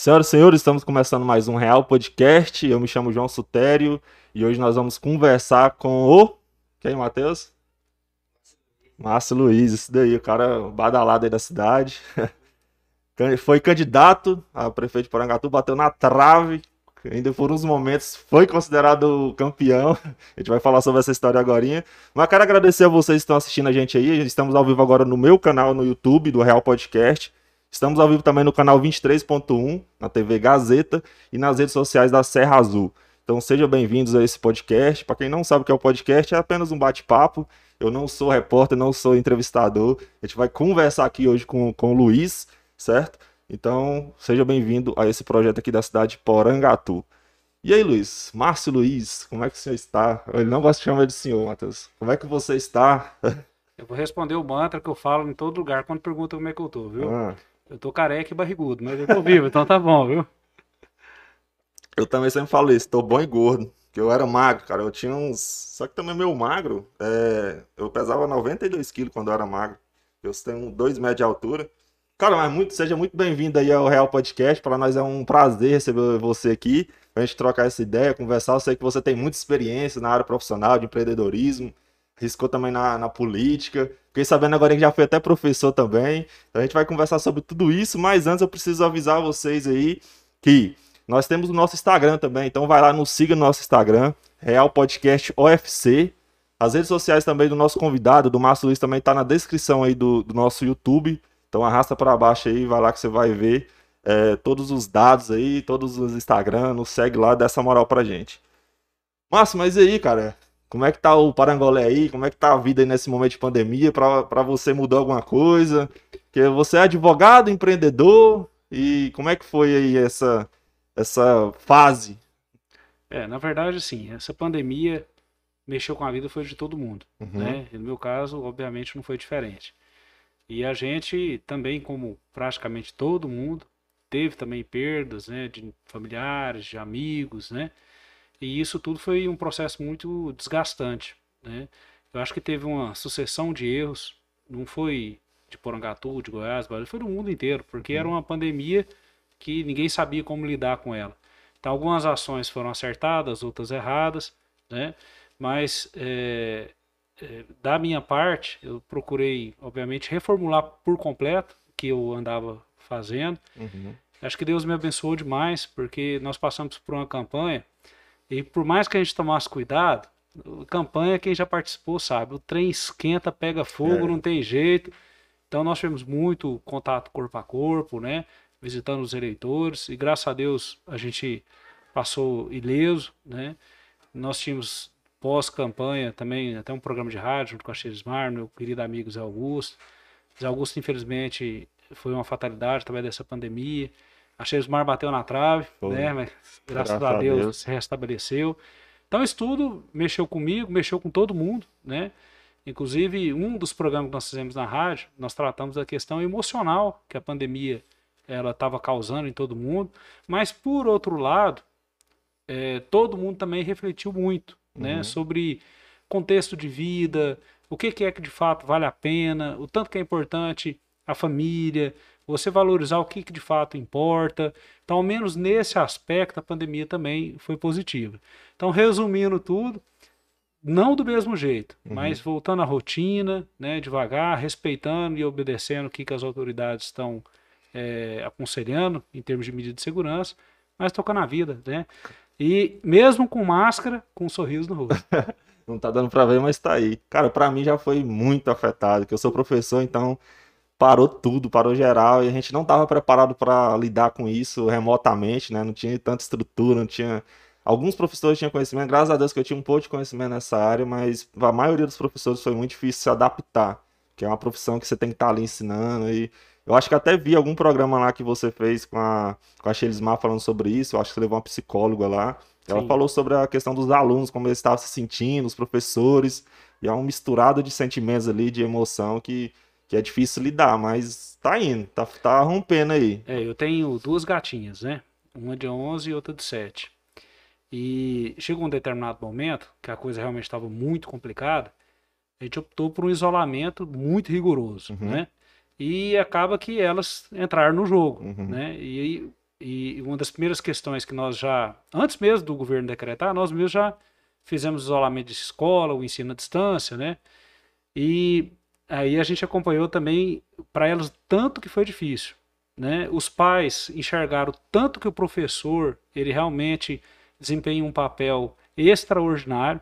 Senhoras e senhores, estamos começando mais um Real Podcast. Eu me chamo João Sutério e hoje nós vamos conversar com o. Quem, Matheus? Márcio Luiz, isso daí, o cara badalado aí da cidade. Foi candidato a prefeito de Porangatu, bateu na trave, ainda por uns momentos foi considerado campeão. A gente vai falar sobre essa história agora. Mas quero agradecer a vocês que estão assistindo a gente aí. Estamos ao vivo agora no meu canal no YouTube do Real Podcast. Estamos ao vivo também no canal 23.1, na TV Gazeta e nas redes sociais da Serra Azul. Então sejam bem-vindos a esse podcast. Para quem não sabe o que é o podcast, é apenas um bate-papo. Eu não sou repórter, não sou entrevistador. A gente vai conversar aqui hoje com, com o Luiz, certo? Então, seja bem-vindo a esse projeto aqui da cidade de Porangatu. E aí, Luiz? Márcio Luiz, como é que o senhor está? Ele não gosta de chamar de senhor, Matheus. Como é que você está? Eu vou responder o mantra que eu falo em todo lugar quando perguntam como é que eu tô, viu? Ah. Eu tô careca e barrigudo, mas eu tô vivo, então tá bom, viu? Eu também sempre falo isso, tô bom e gordo. Que eu era magro, cara. Eu tinha uns. Só que também meio magro. É... Eu pesava 92 quilos quando eu era magro. Eu tenho 2 metros de altura. Cara, mas muito, seja muito bem-vindo aí ao Real Podcast. Para nós é um prazer receber você aqui. Pra gente trocar essa ideia, conversar. Eu sei que você tem muita experiência na área profissional de empreendedorismo. Riscou também na, na política. Fiquei sabendo agora que já foi até professor também. Então a gente vai conversar sobre tudo isso, mas antes eu preciso avisar vocês aí que nós temos o nosso Instagram também. Então vai lá, nos siga no nosso Instagram, Real Podcast OFC. As redes sociais também do nosso convidado, do Márcio Luiz, também tá na descrição aí do, do nosso YouTube. Então arrasta para baixo aí, vai lá que você vai ver é, todos os dados aí, todos os Instagram, nos segue lá, dá essa moral pra gente. Márcio, mas e aí, cara? Como é que tá o Parangolé aí? Como é que tá a vida aí nesse momento de pandemia? Para você mudar alguma coisa? Que você é advogado, empreendedor e como é que foi aí essa essa fase? É, na verdade, sim, essa pandemia mexeu com a vida foi de todo mundo, uhum. né? no meu caso, obviamente, não foi diferente. E a gente também, como praticamente todo mundo, teve também perdas, né, de familiares, de amigos, né? E isso tudo foi um processo muito desgastante. Né? Eu acho que teve uma sucessão de erros, não foi de Porangatu, de Goiás, foi do mundo inteiro, porque era uhum. uma pandemia que ninguém sabia como lidar com ela. Então, algumas ações foram acertadas, outras erradas, né? mas é, é, da minha parte, eu procurei, obviamente, reformular por completo o que eu andava fazendo. Uhum. Acho que Deus me abençoou demais, porque nós passamos por uma campanha e por mais que a gente tomasse cuidado, campanha, quem já participou sabe, o trem esquenta, pega fogo, é. não tem jeito. Então nós tivemos muito contato corpo a corpo, né? Visitando os eleitores e graças a Deus a gente passou ileso, né? Nós tínhamos pós-campanha também até um programa de rádio junto com a Xerismar, meu querido amigo Zé Augusto. Zé Augusto, infelizmente, foi uma fatalidade também dessa pandemia. Achei o mar bateu na trave, Foi. né? Mas graças, graças a, Deus, a Deus se restabeleceu. Então isso tudo mexeu comigo, mexeu com todo mundo, né? Inclusive, um dos programas que nós fizemos na rádio, nós tratamos da questão emocional que a pandemia ela estava causando em todo mundo, mas por outro lado, é, todo mundo também refletiu muito, né, uhum. sobre contexto de vida, o que, que é que de fato vale a pena, o tanto que é importante a família, você valorizar o que, que de fato importa. Então, ao menos nesse aspecto, a pandemia também foi positiva. Então, resumindo tudo, não do mesmo jeito, uhum. mas voltando à rotina, né, devagar, respeitando e obedecendo o que, que as autoridades estão é, aconselhando em termos de medida de segurança, mas tocando a vida, né? E mesmo com máscara, com um sorriso no rosto. não tá dando para ver, mas tá aí. Cara, para mim já foi muito afetado, que eu sou professor, então parou tudo, parou geral, e a gente não estava preparado para lidar com isso remotamente, né? Não tinha tanta estrutura, não tinha. Alguns professores tinham conhecimento, graças a Deus que eu tinha um pouco de conhecimento nessa área, mas a maioria dos professores foi muito difícil se adaptar, que é uma profissão que você tem que estar tá ali ensinando. E eu acho que até vi algum programa lá que você fez com a, com a Shelismar falando sobre isso, eu acho que você levou uma psicóloga lá. Ela Sim. falou sobre a questão dos alunos, como eles estavam se sentindo, os professores, e é um misturado de sentimentos ali, de emoção que que é difícil lidar, mas tá indo, tá, tá rompendo aí. É, eu tenho duas gatinhas, né? Uma de 11 e outra de 7. E chegou um determinado momento que a coisa realmente estava muito complicada, a gente optou por um isolamento muito rigoroso, uhum. né? E acaba que elas entraram no jogo, uhum. né? E e uma das primeiras questões que nós já, antes mesmo do governo decretar, nós mesmos já fizemos isolamento de escola, o ensino à distância, né? E aí a gente acompanhou também para elas tanto que foi difícil, né? Os pais enxergaram tanto que o professor ele realmente desempenha um papel extraordinário.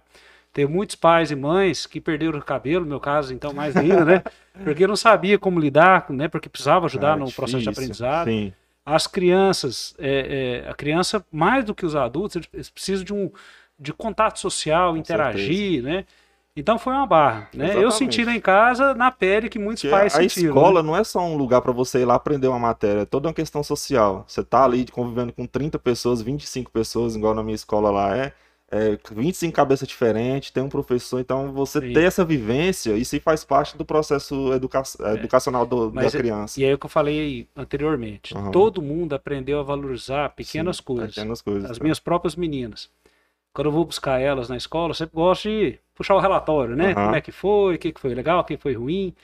Tem muitos pais e mães que perderam o cabelo, no meu caso, então mais ainda, né? Porque não sabia como lidar, né? Porque precisava ajudar é, no difícil, processo de aprendizado. Sim. As crianças, é, é, a criança, mais do que os adultos, eles precisam de um de contato social, Com interagir, certeza. né? Então foi uma barra, né? Exatamente. Eu senti lá em casa, na pele, que muitos Porque pais a sentiram. A escola né? não é só um lugar para você ir lá aprender uma matéria, é toda uma questão social. Você tá ali convivendo com 30 pessoas, 25 pessoas, igual na minha escola lá é é, 25 cabeças diferentes, tem um professor, então você Sim. ter essa vivência, isso faz parte do processo educa é. educacional do, da é, criança. E é o que eu falei anteriormente. Uhum. Todo mundo aprendeu a valorizar pequenas Sim, coisas. Pequenas coisas. As tá. minhas próprias meninas. Quando eu vou buscar elas na escola, eu sempre gosto de puxar o relatório, né? Uhum. Como é que foi, o que foi legal, o que foi ruim.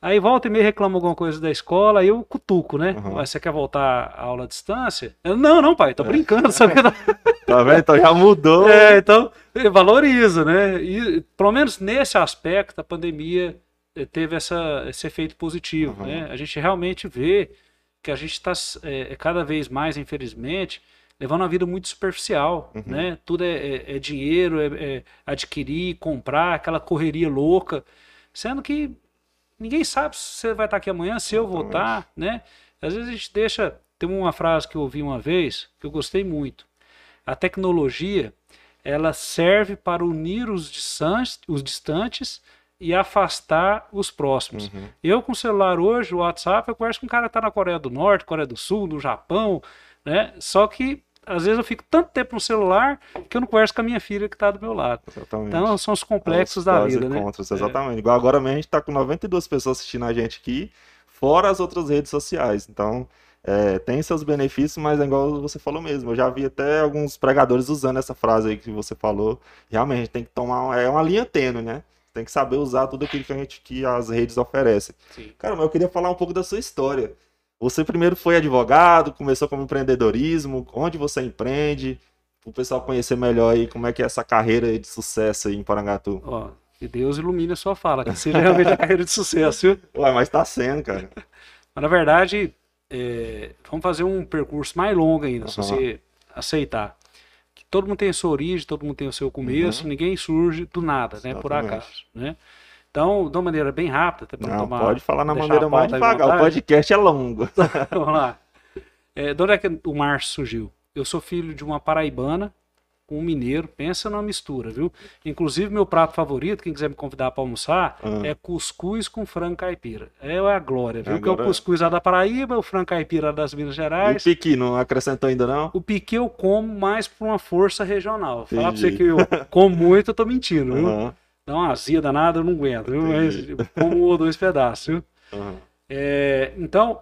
Aí volta e meio reclama alguma coisa da escola, aí eu cutuco, né? Uhum. Você quer voltar à aula à distância? Eu, não, não, pai, tô é. brincando, sabe? tá vendo? Então já mudou. É, então valoriza, né? E pelo menos nesse aspecto, a pandemia eh, teve essa, esse efeito positivo, uhum. né? A gente realmente vê que a gente está é, cada vez mais, infelizmente, levando uma vida muito superficial, uhum. né? Tudo é, é, é dinheiro, é, é, adquirir, comprar, aquela correria louca, sendo que ninguém sabe se você vai estar aqui amanhã, se eu vou estar, né? Às vezes a gente deixa. Tem uma frase que eu ouvi uma vez que eu gostei muito. A tecnologia ela serve para unir os distantes, os distantes e afastar os próximos. Uhum. Eu com o celular hoje, o WhatsApp, eu converso com um cara que está na Coreia do Norte, Coreia do Sul, no Japão, né? Só que às vezes eu fico tanto tempo no celular que eu não converso com a minha filha que está do meu lado. Exatamente. Então são os complexos os da vida, né? Contras, exatamente. É. Igual agora mesmo a gente está com 92 pessoas assistindo a gente aqui, fora as outras redes sociais. Então é, tem seus benefícios, mas é igual você falou mesmo. Eu já vi até alguns pregadores usando essa frase aí que você falou. Realmente tem que tomar é uma linha tênue, né? Tem que saber usar tudo aquilo que a gente que as redes oferecem. Sim. Cara, mas eu queria falar um pouco da sua história. Você primeiro foi advogado, começou como empreendedorismo, onde você empreende, o pessoal conhecer melhor aí como é que é essa carreira de sucesso aí em Porangatu. Ó, que Deus ilumine a sua fala, que seja realmente a carreira de sucesso, viu? Ué, mas tá sendo, cara. mas na verdade, é, vamos fazer um percurso mais longo ainda, uhum. se você aceitar. Que todo mundo tem a sua origem, todo mundo tem o seu começo, uhum. ninguém surge do nada, né? Exatamente. Por acaso, né? Então, de uma maneira bem rápida, até para tomar. Pode falar na maneira mais devagar, o podcast é longo. Vamos lá. É, de onde é que o Márcio surgiu? Eu sou filho de uma paraibana com um mineiro, pensa numa mistura, viu? Inclusive, meu prato favorito, quem quiser me convidar para almoçar, uhum. é cuscuz com frango caipira. É a glória, viu? Agora... Que é o cuscuz lá da Paraíba, o frango caipira das Minas Gerais. E o piqui, não acrescentou ainda não? O piqui eu como mais por uma força regional. Falar pra você que eu como muito, eu tô mentindo, viu? Uhum. Dá uma azia danada, eu não aguento? Mas como um ou dois pedaços, viu? Uhum. É, então,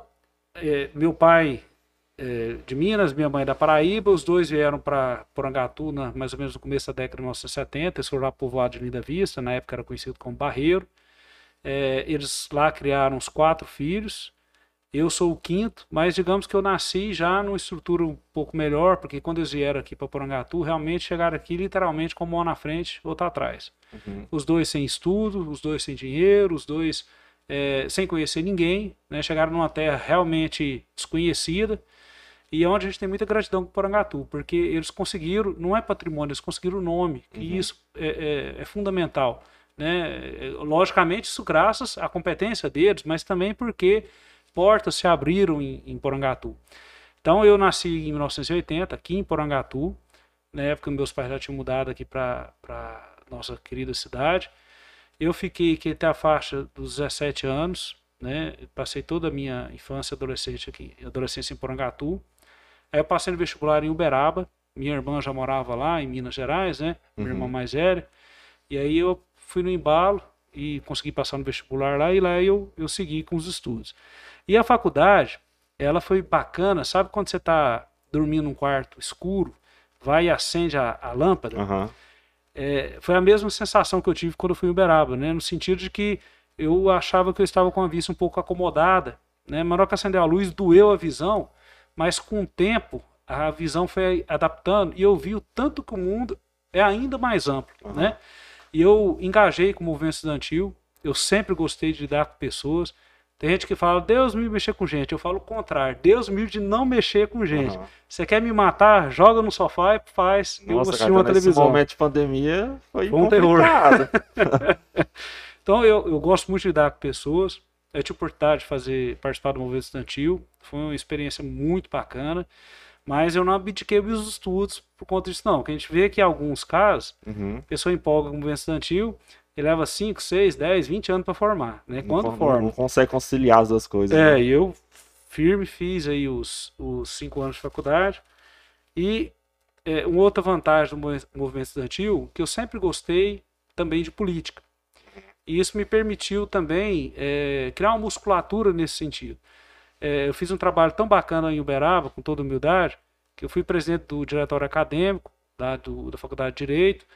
é, meu pai é, de Minas, minha mãe da Paraíba, os dois vieram para Porangatu na, mais ou menos no começo da década de 1970, eles foram lá povoado de Linda Vista, na época era conhecido como Barreiro. É, eles lá criaram os quatro filhos, eu sou o quinto, mas digamos que eu nasci já numa estrutura um pouco melhor, porque quando eles vieram aqui para Porangatu, realmente chegaram aqui literalmente com uma na frente, outra atrás. Uhum. Os dois sem estudo, os dois sem dinheiro, os dois é, sem conhecer ninguém, né? chegaram numa terra realmente desconhecida e é onde a gente tem muita gratidão com Porangatu, porque eles conseguiram, não é patrimônio, eles conseguiram o nome, e uhum. isso é, é, é fundamental. Né? É, logicamente, isso graças à competência deles, mas também porque portas se abriram em, em Porangatu. Então eu nasci em 1980 aqui em Porangatu, na época meus pais já tinham mudado aqui para nossa querida cidade. Eu fiquei aqui até a faixa dos 17 anos, né? Passei toda a minha infância e adolescência aqui, adolescência em Porangatu. Aí eu passei no vestibular em Uberaba. Minha irmã já morava lá em Minas Gerais, né? Minha uhum. irmã mais velha. E aí eu fui no embalo e consegui passar no vestibular lá e lá eu, eu segui com os estudos. E a faculdade, ela foi bacana, sabe quando você está dormindo num quarto escuro, vai e acende a, a lâmpada? Uhum. É, foi a mesma sensação que eu tive quando eu fui em Uberaba, né? No sentido de que eu achava que eu estava com a vista um pouco acomodada, né? Mas na hora que acendeu a luz, doeu a visão, mas com o tempo a visão foi adaptando e eu vi o tanto que o mundo é ainda mais amplo, uhum. né? E eu engajei com o movimento estudantil, eu sempre gostei de lidar com pessoas. Tem gente que fala, Deus me mexer com gente. Eu falo o contrário, Deus me de não mexer com gente. Uhum. Você quer me matar? Joga no sofá e faz. Nossa, eu assistir uma televisão. Nesse momento de pandemia foi, foi um terror. então eu, eu gosto muito de lidar com pessoas. Eu tive a oportunidade de fazer, participar do movimento estudantil. Foi uma experiência muito bacana. Mas eu não abdiquei os estudos por conta disso, não. Porque a gente vê que em alguns casos, uhum. a pessoa empolga com o movimento estudantil, ele leva 5, 6, 10, 20 anos para formar, né? Quando não, forma. Não consegue conciliar as duas coisas. É, né? eu firme fiz aí os, os cinco anos de faculdade. E é, uma outra vantagem do movimento estudantil, que eu sempre gostei também de política. E isso me permitiu também é, criar uma musculatura nesse sentido. É, eu fiz um trabalho tão bacana em Uberaba, com toda humildade, que eu fui presidente do diretório acadêmico da, do, da Faculdade de Direito,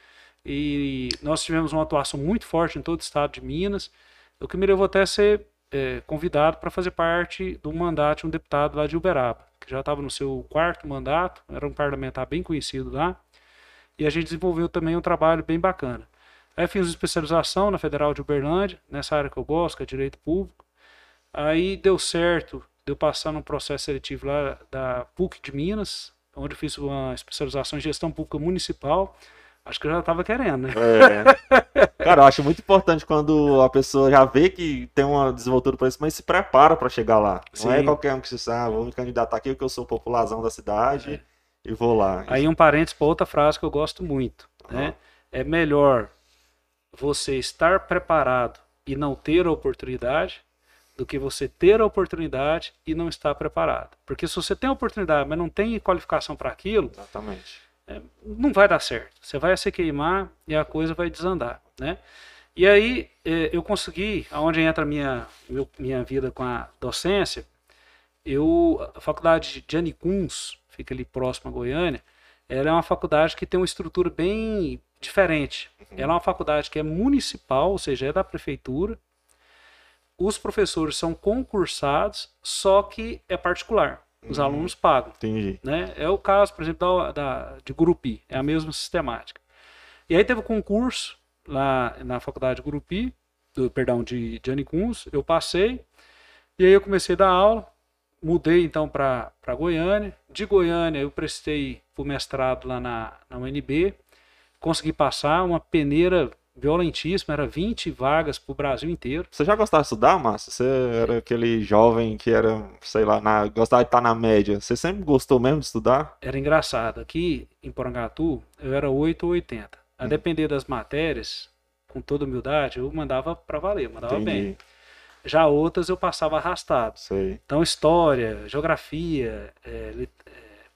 e nós tivemos uma atuação muito forte em todo o estado de Minas, o que me levou até ser é, convidado para fazer parte do mandato de um deputado lá de Uberaba, que já estava no seu quarto mandato, era um parlamentar bem conhecido lá, e a gente desenvolveu também um trabalho bem bacana. Aí fiz especialização na Federal de Uberlândia, nessa área que eu gosto, que é Direito Público. Aí deu certo, deu passar num processo seletivo lá da PUC de Minas, onde fiz uma especialização em Gestão Pública Municipal. Acho que eu já estava querendo, né? É. Cara, eu acho muito importante quando a pessoa já vê que tem uma desenvoltura para isso, mas se prepara para chegar lá. Sim. Não é qualquer um que se sabe, ah, vou me candidatar aqui porque eu sou popularzão da cidade é. e vou lá. Aí um parênteses para outra frase que eu gosto muito, uhum. né? É melhor você estar preparado e não ter a oportunidade do que você ter a oportunidade e não estar preparado. Porque se você tem a oportunidade, mas não tem qualificação para aquilo, Exatamente não vai dar certo. Você vai se queimar e a coisa vai desandar, né? E aí é, eu consegui, aonde entra minha, minha vida com a docência, eu, a faculdade de Anicuns, fica ali próximo a Goiânia, ela é uma faculdade que tem uma estrutura bem diferente. Uhum. Ela é uma faculdade que é municipal, ou seja, é da prefeitura. Os professores são concursados, só que é particular. Os uhum. alunos pagam. Entendi. Né? É o caso, por exemplo, da, da, de Gurupi. É a mesma sistemática. E aí teve o um concurso lá na faculdade de Gurupi, do, perdão, de, de Anicuns. Eu passei. E aí eu comecei a dar aula. Mudei então para Goiânia. De Goiânia eu prestei o mestrado lá na, na UNB. Consegui passar uma peneira violentíssimo, era 20 vagas pro Brasil inteiro. Você já gostava de estudar, Márcio? Você era aquele jovem que era, sei lá, na, gostava de estar na média. Você sempre gostou mesmo de estudar? Era engraçado. Aqui em Porangatu, eu era 8 ou 80. A hum. depender das matérias, com toda humildade, eu mandava para valer, mandava Entendi. bem. Já outras eu passava arrastado. Sei. Então, história, geografia, é,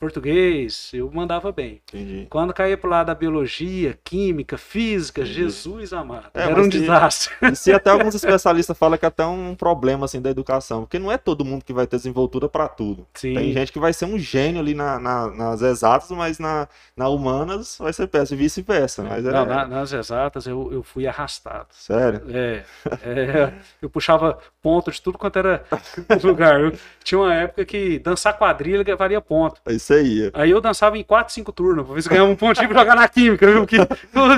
português, eu mandava bem. Entendi. Quando caía pro lado da biologia, química, física, Entendi. Jesus amado, é, era um se, desastre. E se até alguns especialistas falam que é até um problema assim da educação, porque não é todo mundo que vai ter desenvoltura para tudo. Sim. Tem gente que vai ser um gênio ali na, na, nas exatas, mas na, na humanas vai ser péssimo, e vice-versa. Mas não, é... na, nas exatas eu, eu fui arrastado. Sério? É, é, eu puxava ponto de tudo quanto era lugar. Eu, tinha uma época que dançar quadrilha valia ponto. Isso aí. Aí eu dançava em 4, 5 turnos, pra ver se ganhava um pontinho pra jogar na química, viu? Que,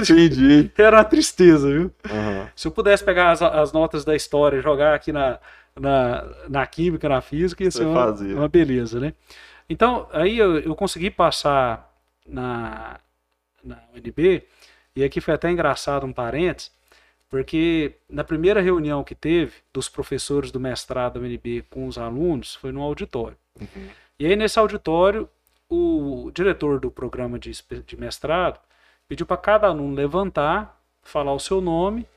Entendi. Era uma tristeza, viu? Uhum. Se eu pudesse pegar as, as notas da história e jogar aqui na, na, na química, na física, ia ser uma, uma, beleza, né? Então, aí eu, eu consegui passar na, na UNB, e aqui foi até engraçado um parênteses, porque na primeira reunião que teve dos professores do mestrado da UNB com os alunos, foi no auditório. Uhum. E aí, nesse auditório, o diretor do programa de, de mestrado pediu para cada aluno levantar, falar o seu nome,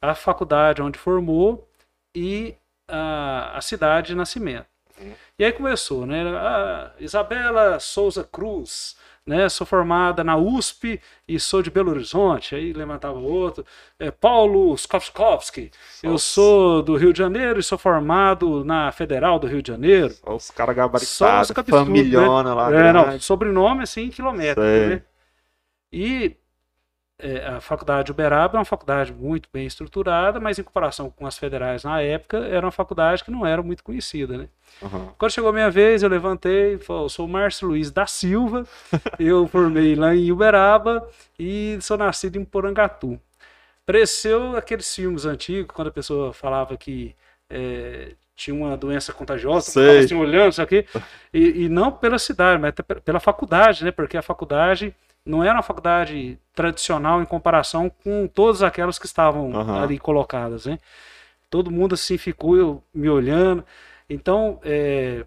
a faculdade onde formou e a, a cidade de nascimento. Uhum. E aí começou, né? A Isabela Souza Cruz, né? Sou formada na USP e sou de Belo Horizonte. Aí levantava outro. É, Paulo Skowski, eu sou do Rio de Janeiro e sou formado na Federal do Rio de Janeiro. os caras gabaritados, familhona né? lá. É, não, sobrenome assim, quilométrico. Né? E é, a faculdade de Uberaba é uma faculdade muito bem estruturada, mas em comparação com as federais na época, era uma faculdade que não era muito conhecida, né? Uhum. Quando chegou a minha vez, eu levantei e falei, sou o Márcio Luiz da Silva, eu formei lá em Uberaba e sou nascido em Porangatu. Pareceu aqueles filmes antigos, quando a pessoa falava que é, tinha uma doença contagiosa, Sei. assim olhando, isso aqui, e, e não pela cidade, mas pela faculdade, né? Porque a faculdade não era uma faculdade tradicional em comparação com todas aquelas que estavam Aham. ali colocadas, né? Todo mundo assim ficou eu, me olhando, então é,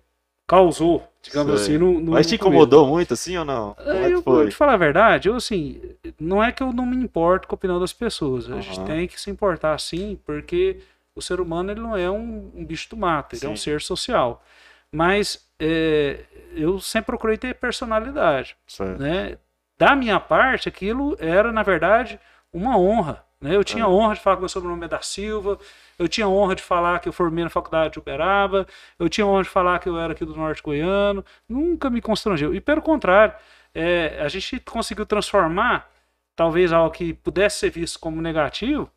causou, digamos Sei. assim, no, no Mas te incomodou muito assim ou não? Como é eu, que foi? vou te falar a verdade, eu assim, não é que eu não me importo com a opinião das pessoas. A gente tem que se importar sim, porque o ser humano ele não é um, um bicho do mato, ele é um Sim. ser social. Mas é, eu sempre procurei ter personalidade, Certo. né? Da minha parte, aquilo era, na verdade, uma honra. Né? Eu tinha É. honra de falar que meu sobrenome é da Silva, eu tinha honra de falar que eu formei na faculdade de Uberaba, eu tinha honra de falar que eu era aqui do Norte Goiano, nunca me constrangeu. E pelo contrário, é, a gente conseguiu transformar talvez algo que pudesse ser visto como negativo,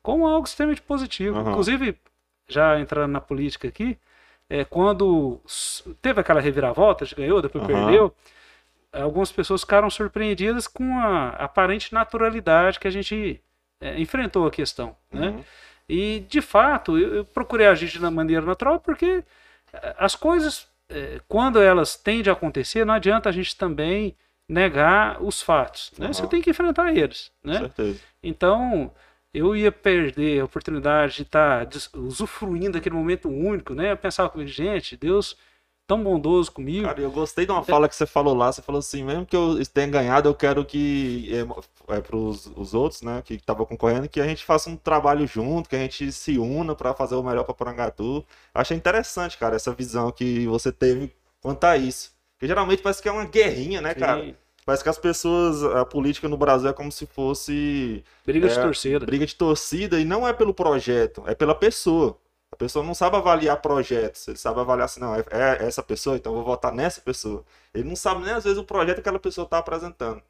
como algo extremamente positivo. Aham. Inclusive, já entrando na política aqui, é, quando teve aquela reviravolta, a gente ganhou, depois Aham. perdeu, algumas pessoas ficaram surpreendidas com a aparente naturalidade que a gente é, enfrentou a questão, né? Uhum. E, de fato, eu, eu procurei agir de uma maneira natural porque eh, as coisas, eh, quando elas tendem a acontecer, não adianta a gente também negar os fatos, né? Aham. Você tem que enfrentar eles, né? Certeza. Então, eu ia perder a oportunidade de estar des- usufruindo daquele momento único, né? Eu pensava comigo, gente, Deus tão bondoso comigo. Cara, eu gostei de uma fala que você falou lá. Você falou assim, mesmo que eu tenha ganhado, eu quero que é, é, pros os outros, né, que estavam concorrendo, que a gente faça um trabalho junto, que a gente se una para fazer o melhor para Porangatu. Achei interessante, cara, essa visão que você teve quanto a isso. Porque geralmente parece que é uma guerrinha, né, cara? Sim, Parece que as pessoas, a política no Brasil é como se fosse briga de É, torcida. briga de torcida e não é pelo projeto, é pela pessoa. A pessoa não sabe avaliar projetos, ele sabe avaliar assim, não, é, é essa pessoa, então vou votar nessa pessoa. Ele não sabe nem às vezes o projeto que aquela pessoa está apresentando.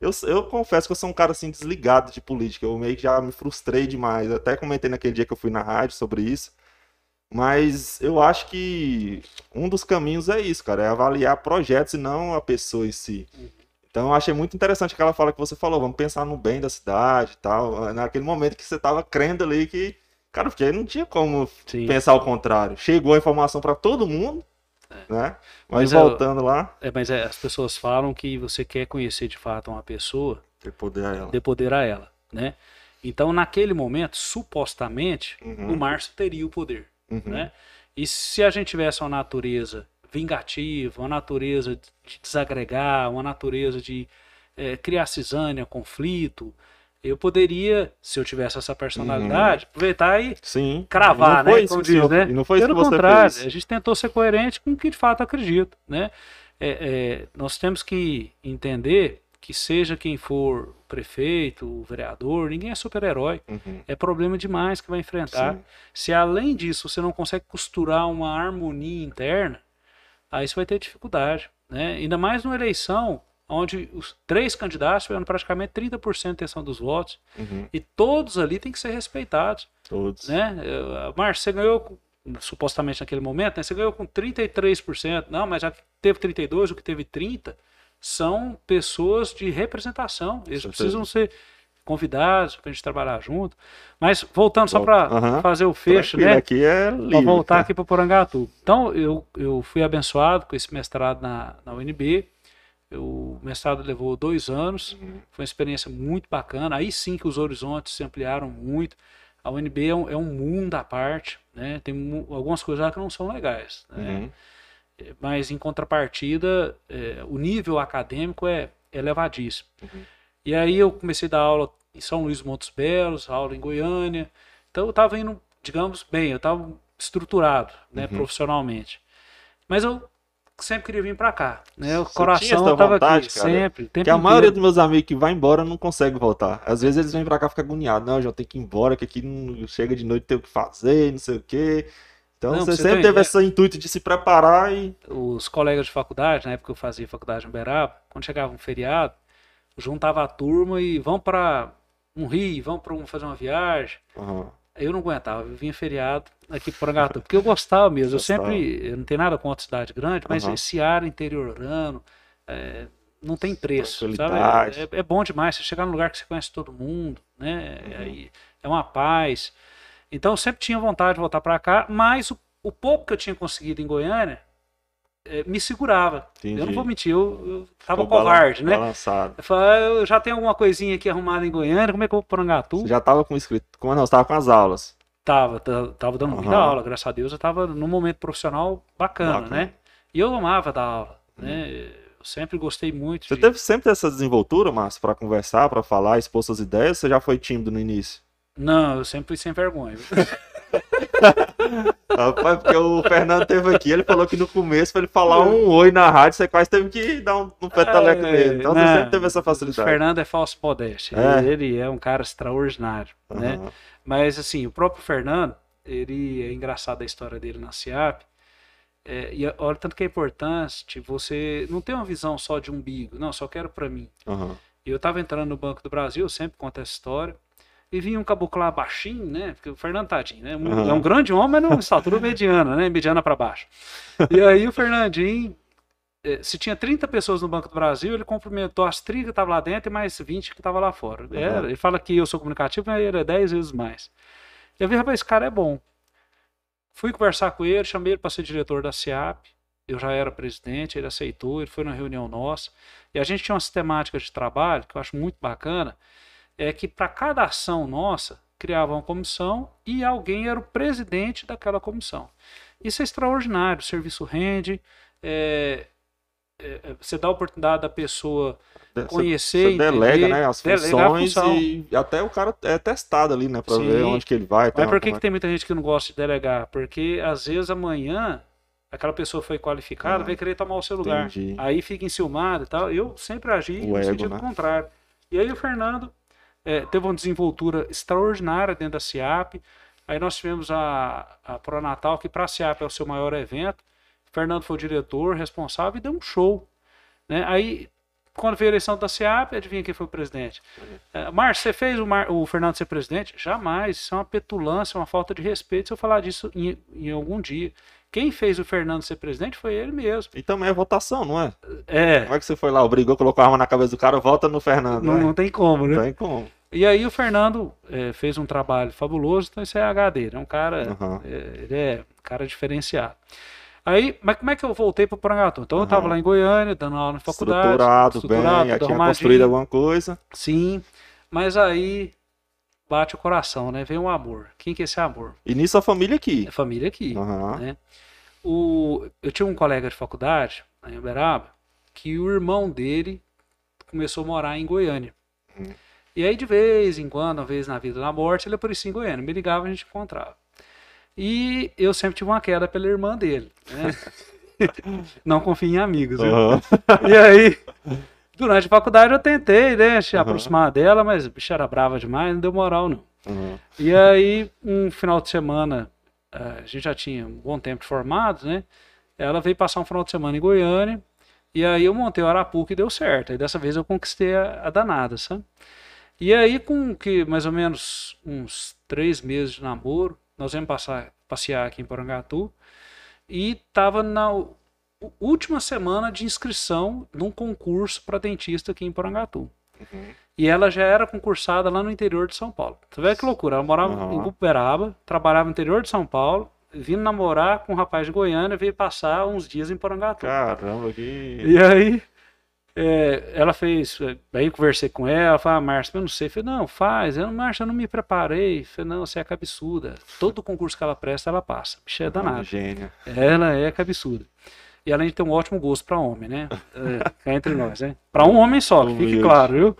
Eu, eu confesso que eu sou um cara assim desligado de política, eu meio que já me frustrei demais. Até comentei naquele dia que eu fui na rádio sobre isso. Mas eu acho que um dos caminhos é isso, cara, é avaliar projetos e não a pessoa em si. Então eu achei muito interessante aquela fala que você falou, vamos pensar no bem da cidade e tal. Naquele momento que você tava crendo ali que, cara, porque não tinha como Sim. pensar o contrário. Chegou a informação para todo mundo, né? Mas, Mas eu- voltando lá, É, mas é, as pessoas falam que você quer conhecer de fato uma pessoa, ter poder a ela. dê poder a ela, né? Então, naquele momento, supostamente, Uhum. o Márcio teria o poder, Uhum. né? E se a gente tivesse uma natureza vingativa, uma natureza de desagregar, uma natureza de eh, criar cisânia, conflito, eu poderia, se eu tivesse essa personalidade, aproveitar e Sim. cravar, Uhum. Não foi né? isso Como que diz, senhor- né? E não foi isso Pelo que você contrário, fez. a gente tentou ser coerente com o que de fato acredita, né? É, é, nós temos que entender que seja quem for prefeito, o vereador, ninguém é super-herói. Uhum. É problema demais que vai enfrentar. Sim. Se além disso você não consegue costurar uma harmonia interna, aí você vai ter dificuldade, né? Ainda mais numa eleição onde os três candidatos tiveram praticamente 30% de intenção dos votos Uhum. e todos ali têm que ser respeitados Todos. né? Eu- Márcio, você ganhou supostamente naquele momento, né? Você ganhou com 33%. Não, mas já que teve 32, o que teve 30 são pessoas de representação. Eles certeza. precisam ser convidados para a gente trabalhar junto. Mas voltando só para fazer o fecho, Tranquilo, né? Aqui é livre. voltar tá? aqui para Porangatu. Então, eu, eu fui abençoado com esse mestrado na, na UNB. Eu- o mestrado levou dois anos. Uhum. Foi uma experiência muito bacana. Aí sim que os horizontes se ampliaram muito. A UNB é um, é um mundo à parte, né? Tem algumas coisas lá que não são legais, né? Uhum. Mas em contrapartida, é, o nível acadêmico é elevadíssimo. Uhum. E aí eu comecei a dar aula em São Luís Montes Belos, aula em Goiânia. Então eu estava indo, digamos, bem, eu estava estruturado, né, Uhum. profissionalmente. Mas eu sempre queria vir para cá, né? O Você tinha coração essa estava vontade, aqui, cara? sempre. tempo Que a maioria inteiro. dos meus amigos que vai embora não consegue voltar. Às vezes eles vêm pra cá e ficam agoniados. Não, já tem que ir embora, que aqui não chega de noite, tem o que fazer, não sei o quê. Então Não, você você sempre ter teve esse intuito de se preparar e. os colegas de faculdade, na época que eu fazia faculdade em Uberaba, quando chegava um feriado, juntava a turma e vão para um rio, vão para um, fazer uma viagem. Aham. Eu não aguentava, eu vinha feriado aqui para Porangatu, porque eu gostava mesmo. Eu sempre, eu não tenho nada contra cidade grande, mas Aham. esse ar interiorano é, não tem preço, sabe? É, é bom demais você chegar num lugar que você conhece todo mundo, né? Uhum. É uma paz. Então eu sempre tinha vontade de voltar para cá, mas o, o pouco que eu tinha conseguido em Goiânia me segurava. Entendi. Eu não vou mentir, eu, eu tava Ficou covarde, balan- né? Balançado. Eu falei, ah, eu já tenho alguma coisinha aqui arrumada em Goiânia, como é que eu vou para Porangatu? Você já tava com inscrito. Como não? Você tava com as aulas. Tava, ta- tava dando muita Aham. aula, graças a Deus eu tava num momento profissional bacana, Bacana. né? E eu amava dar aula, né? Eu sempre gostei muito Você de... teve sempre essa desenvoltura, Márcio, pra conversar, pra falar, expor suas ideias? Você já foi tímido no início? Não, eu sempre fui sem vergonha. Rapaz, porque o Fernando teve aqui, ele falou que no começo, pra ele falar um oi na rádio, você quase teve que dar um, um peteleco É, nele. Então você não, sempre teve essa O facilidade. Fernando é falso modéstia. É? Ele é um cara extraordinário, né? Aham. Mas assim, o próprio Fernando, ele é engraçado a história dele na CIAP. É, e olha tanto que é importante você não ter uma visão só de umbigo, não, só quero para mim. E eu estava entrando no Banco do Brasil, eu sempre conto essa história. E vinha um caboclo lá baixinho, né? Porque o Fernando tadinho, né? Um- Aham. É um grande homem, mas não estatura mediana, né? Mediana para baixo. E aí o Fernandinho, eh, se tinha 30 pessoas no Banco do Brasil, ele cumprimentou as 30 que estavam lá dentro e mais 20 que estavam lá fora. Aham. ele fala que eu sou comunicativo, mas ele é 10 vezes mais. Eu vi, rapaz, esse cara é bom. Fui conversar com ele, chamei ele para ser diretor da SEAP. Eu já era presidente, ele aceitou, ele foi na reunião nossa. E a gente tinha uma sistemática de trabalho que eu acho muito bacana, é que para cada ação nossa, criava uma comissão e alguém era o presidente daquela comissão. Isso é extraordinário, o serviço rende, é, é, é, você dá a oportunidade da pessoa conhecer, Você delega, entender, né, as funções e até o cara é testado ali, né, Sim. ver onde que ele vai. Mas por que, que tem muita gente que não gosta de delegar? Porque às vezes amanhã aquela pessoa foi qualificada, Ah, vai querer tomar o seu lugar. Entendi. Aí fica enciumado e tal. Eu sempre agi O no ego, sentido né? contrário. E aí o Fernando eh, teve uma desenvoltura extraordinária dentro da CIAP. Aí nós tivemos a, a Pronatal, que para a CIAP é o seu maior evento. Fernando foi o diretor, responsável e deu um show. Né? Aí, quando veio a eleição da CIAP, adivinha quem foi o presidente? Eh, Márcio, você fez o, Mar- o Fernando ser presidente? Jamais. Isso é uma petulância, uma falta de respeito se eu falar disso em, em algum dia. Quem fez o Fernando ser presidente foi ele mesmo. E também é votação, não é? É, Como é que você foi lá, obrigou, colocou a arma na cabeça do cara, vota no Fernando, não, né? não tem como, né? Tem como. E aí o Fernando eh, fez um trabalho fabuloso, então isso é HD, ele é um cara, Aham. eh, ele é um cara diferenciado. Aí, mas como é que eu voltei para Porangatu? Então eu Aham. estava lá em Goiânia, dando aula na faculdade, Estruturado, estruturado, bem, já tinha construído alguma coisa. sim, mas aí bate o coração, né? Vem um amor. Quem que é esse amor? E nisso a família aqui. É família aqui. Aham. né? O, eu tinha um colega de faculdade, em Uberaba, que o irmão dele começou a morar em Goiânia. Hum. E aí, de vez em quando, uma vez na vida na morte, ele aparecia em Goiânia. Me ligava, a gente encontrava. E eu sempre tive uma queda pela irmã dele. Né? Não confio em amigos. Aham. E aí, durante a faculdade, eu tentei né, se Aham. aproximar dela, mas a bicha era brava demais, não deu moral, não. Aham. E aí, um final de semana, eh, a gente já tinha um bom tempo de formados, né? Ela veio passar um final de semana em Goiânia. E aí eu montei o Arapuca e deu certo. Aí dessa vez eu conquistei a, a danada, sabe? E aí, com que mais ou menos uns três meses de namoro, nós viemos passar, passear aqui em Porangatu. E tava na última semana de inscrição num concurso para dentista aqui em Porangatu. Uhum. E ela já era concursada lá no interior de São Paulo. Você vê que loucura. Ela morava Aham. em Uberaba, trabalhava no interior de São Paulo, vindo namorar com um rapaz de Goiânia, veio passar uns dias em Porangatu. Caramba, que. E aí, é, ela fez. Aí eu conversei com ela, falei, ah, Márcia, eu não sei. Eu falei, não, faz. Eu, Márcia, eu não me preparei. Eu falei, não, você é cabeçuda. Todo concurso que ela presta, ela passa. Bicha é danada. Gênio. Ela é cabeçuda. E além de ter um ótimo gosto para homem, né? É, entre nós, né? Para um homem só, que fique claro, viu?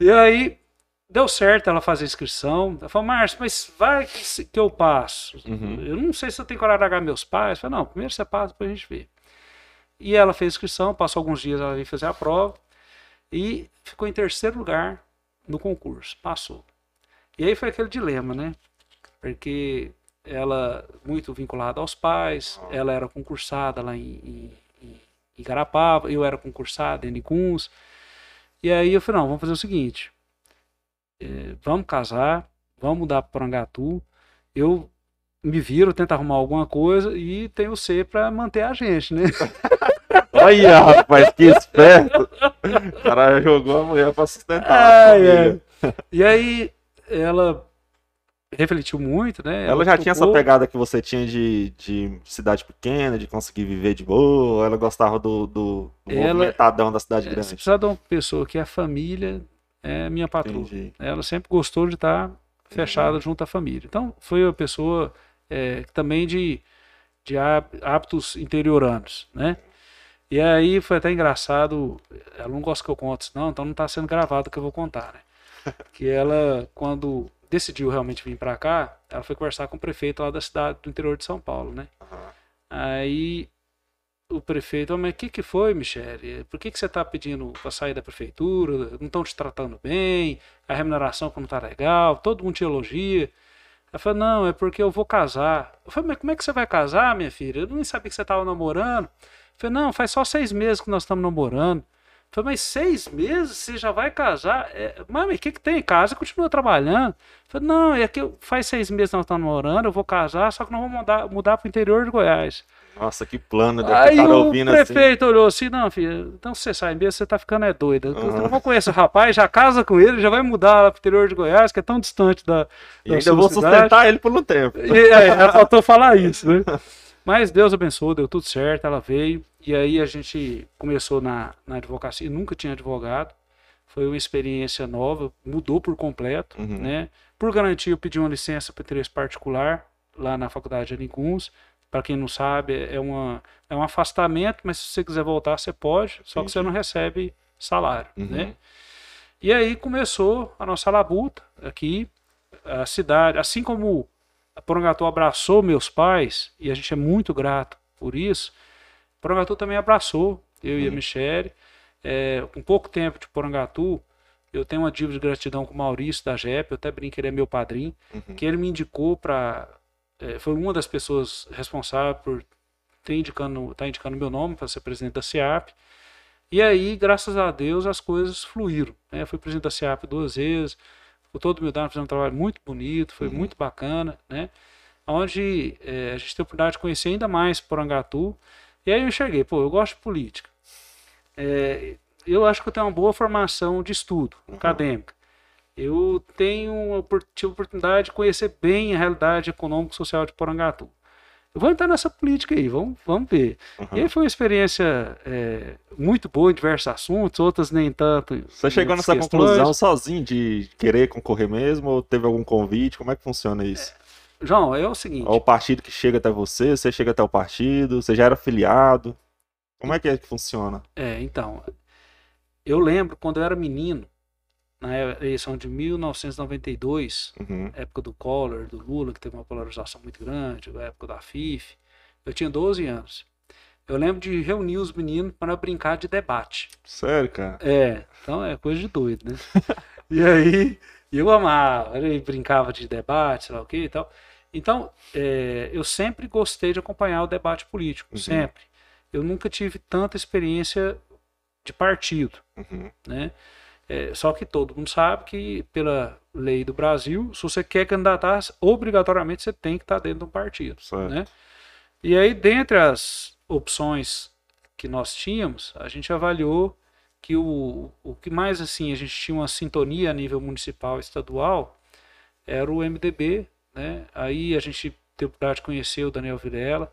E aí, deu certo ela fazer a inscrição. Ela falou, Márcio, mas vai que eu passo. Uhum. Eu não sei se eu tenho coragem de largar meus pais. Eu falei, não, primeiro você passa, depois a gente vê. E ela fez a inscrição, passou alguns dias, ela veio fazer a prova. E ficou em terceiro lugar no concurso. Passou. E aí foi aquele dilema, né? Porque ela, muito vinculada aos pais, ela era concursada lá em, em, em Igarapava, eu era concursado em Nicuns. E aí eu falei, não, vamos fazer o seguinte. é, vamos casar, vamos mudar para Porangatu. Eu me viro, tento arrumar alguma coisa e tenho C para manter a gente, né? Olha, rapaz, que esperto. O cara jogou a mulher pra sustentar a Ai, família. é. E aí ela refletiu muito, né? Ela já tinha essa pegada que você tinha de, de cidade pequena, de conseguir viver de boa. Ela gostava do, do, do Ela- movimentadão da cidade É, Você grande. precisa de uma pessoa que é família, é minha patroa. Entendi. Ela sempre gostou de estar fechada junto à família. Então, foi uma pessoa é, também de, de há- hábitos interioranos, né? E aí foi até engraçado, ela não gosta que eu conte isso não, então não está sendo gravado o que eu vou contar, né? Que ela, quando decidiu realmente vir para cá, ela foi conversar com o prefeito lá da cidade do interior de São Paulo, né? Aham. Aí o prefeito, "Ah, mas o que, que foi, Michele? Por que, que você está pedindo para sair da prefeitura? Não estão te tratando bem? A remuneração que não está legal? Todo mundo te elogia. Ela falou, não, é porque eu vou casar. Eu falei, mas como é que você vai casar, minha filha? Eu nem sabia que você estava namorando. Eu falei, não, faz só seis meses que nós estamos namorando. Eu falei, mas seis meses você já vai casar? É, mas o que, que tem? Casa continua trabalhando. Eu falei, não, é que eu- faz seis meses que nós estamos namorando, eu vou casar, só que nós vamos mudar, mudar para o interior de Goiás. Nossa, que plano. Deve Aí estar o assim. prefeito olhou assim, não, filho, então você sai mesmo, você tá ficando é doida. Eu Aham. não conheço o rapaz, já casa com ele, já vai mudar lá pro interior de Goiás, que é tão distante da, E da ainda sua vou cidade. sustentar ele por um tempo. E, é, faltou falar isso, né? Mas Deus abençoou, deu tudo certo, ela veio. E aí a gente começou na, na advocacia, nunca tinha advogado. Foi uma experiência nova, mudou por completo, Uhum. né? Por garantia, eu pedi uma licença para interesse particular lá na faculdade de Alincuns. Para quem não sabe, é, uma, é um afastamento, mas se você quiser voltar, você pode, só que você Entendi. não recebe salário, Uhum. né? E aí começou a nossa labuta aqui, a cidade, assim como a Porangatu abraçou meus pais, e a gente é muito grato por isso, Porangatu também abraçou, eu e a Uhum. Michele. É, com pouco tempo de Porangatu, eu tenho uma dívida de gratidão com o Maurício da JEP, eu até brinco ele é meu padrinho, Uhum. que ele me indicou para. foi uma das pessoas responsáveis por ter indicando, tá indicando meu nome para ser presidente da CIAP. E aí, graças a Deus, as coisas fluíram. Né? Eu fui presidente da CIAP duas vezes, com toda humildade, fizemos um trabalho muito bonito, foi Uhum. muito bacana, né? Onde eh, a gente teve a oportunidade de conhecer ainda mais Porangatu. E aí eu enxerguei, pô, eu gosto de política. Eh, eu acho que eu tenho uma boa formação de estudo Uhum. acadêmica. Eu tenho tive a oportunidade de conhecer bem a realidade econômica e social de Porangatu. Vou entrar nessa política aí, vamos, vamos ver. Uhum. E aí foi uma experiência é, muito boa em diversos assuntos, outras nem tanto. Você chegou nessa questões. conclusão sozinho de querer concorrer mesmo ou teve algum convite? Como é que funciona isso? João, é o seguinte. Ou o partido que chega até você, você chega até o partido, você já era filiado? Como é que é que funciona? É, então, eu lembro quando eu era menino, na eleição de 1992, Uhum. época do Collor, do Lula, que teve uma polarização muito grande, a época da FIF, eu tinha 12 anos. Eu lembro de reunir os meninos para brincar de debate. Sério, cara? É, então é coisa de doido, né? e aí, eu amava, eu brincava de debate, sei lá o que e tal. Então, é, eu sempre gostei de acompanhar o debate político, Uhum. sempre. Eu nunca tive tanta experiência de partido, Uhum. né? É, só que todo mundo sabe que, pela lei do Brasil, se você quer candidatar, obrigatoriamente você tem que estar dentro de um partido Certo. né? E aí, dentre as opções que nós tínhamos, a gente avaliou que o, o que mais assim a gente tinha uma sintonia a nível municipal e estadual era o MDB, né? Aí a gente teve a oportunidade de conhecer o Daniel Vilela,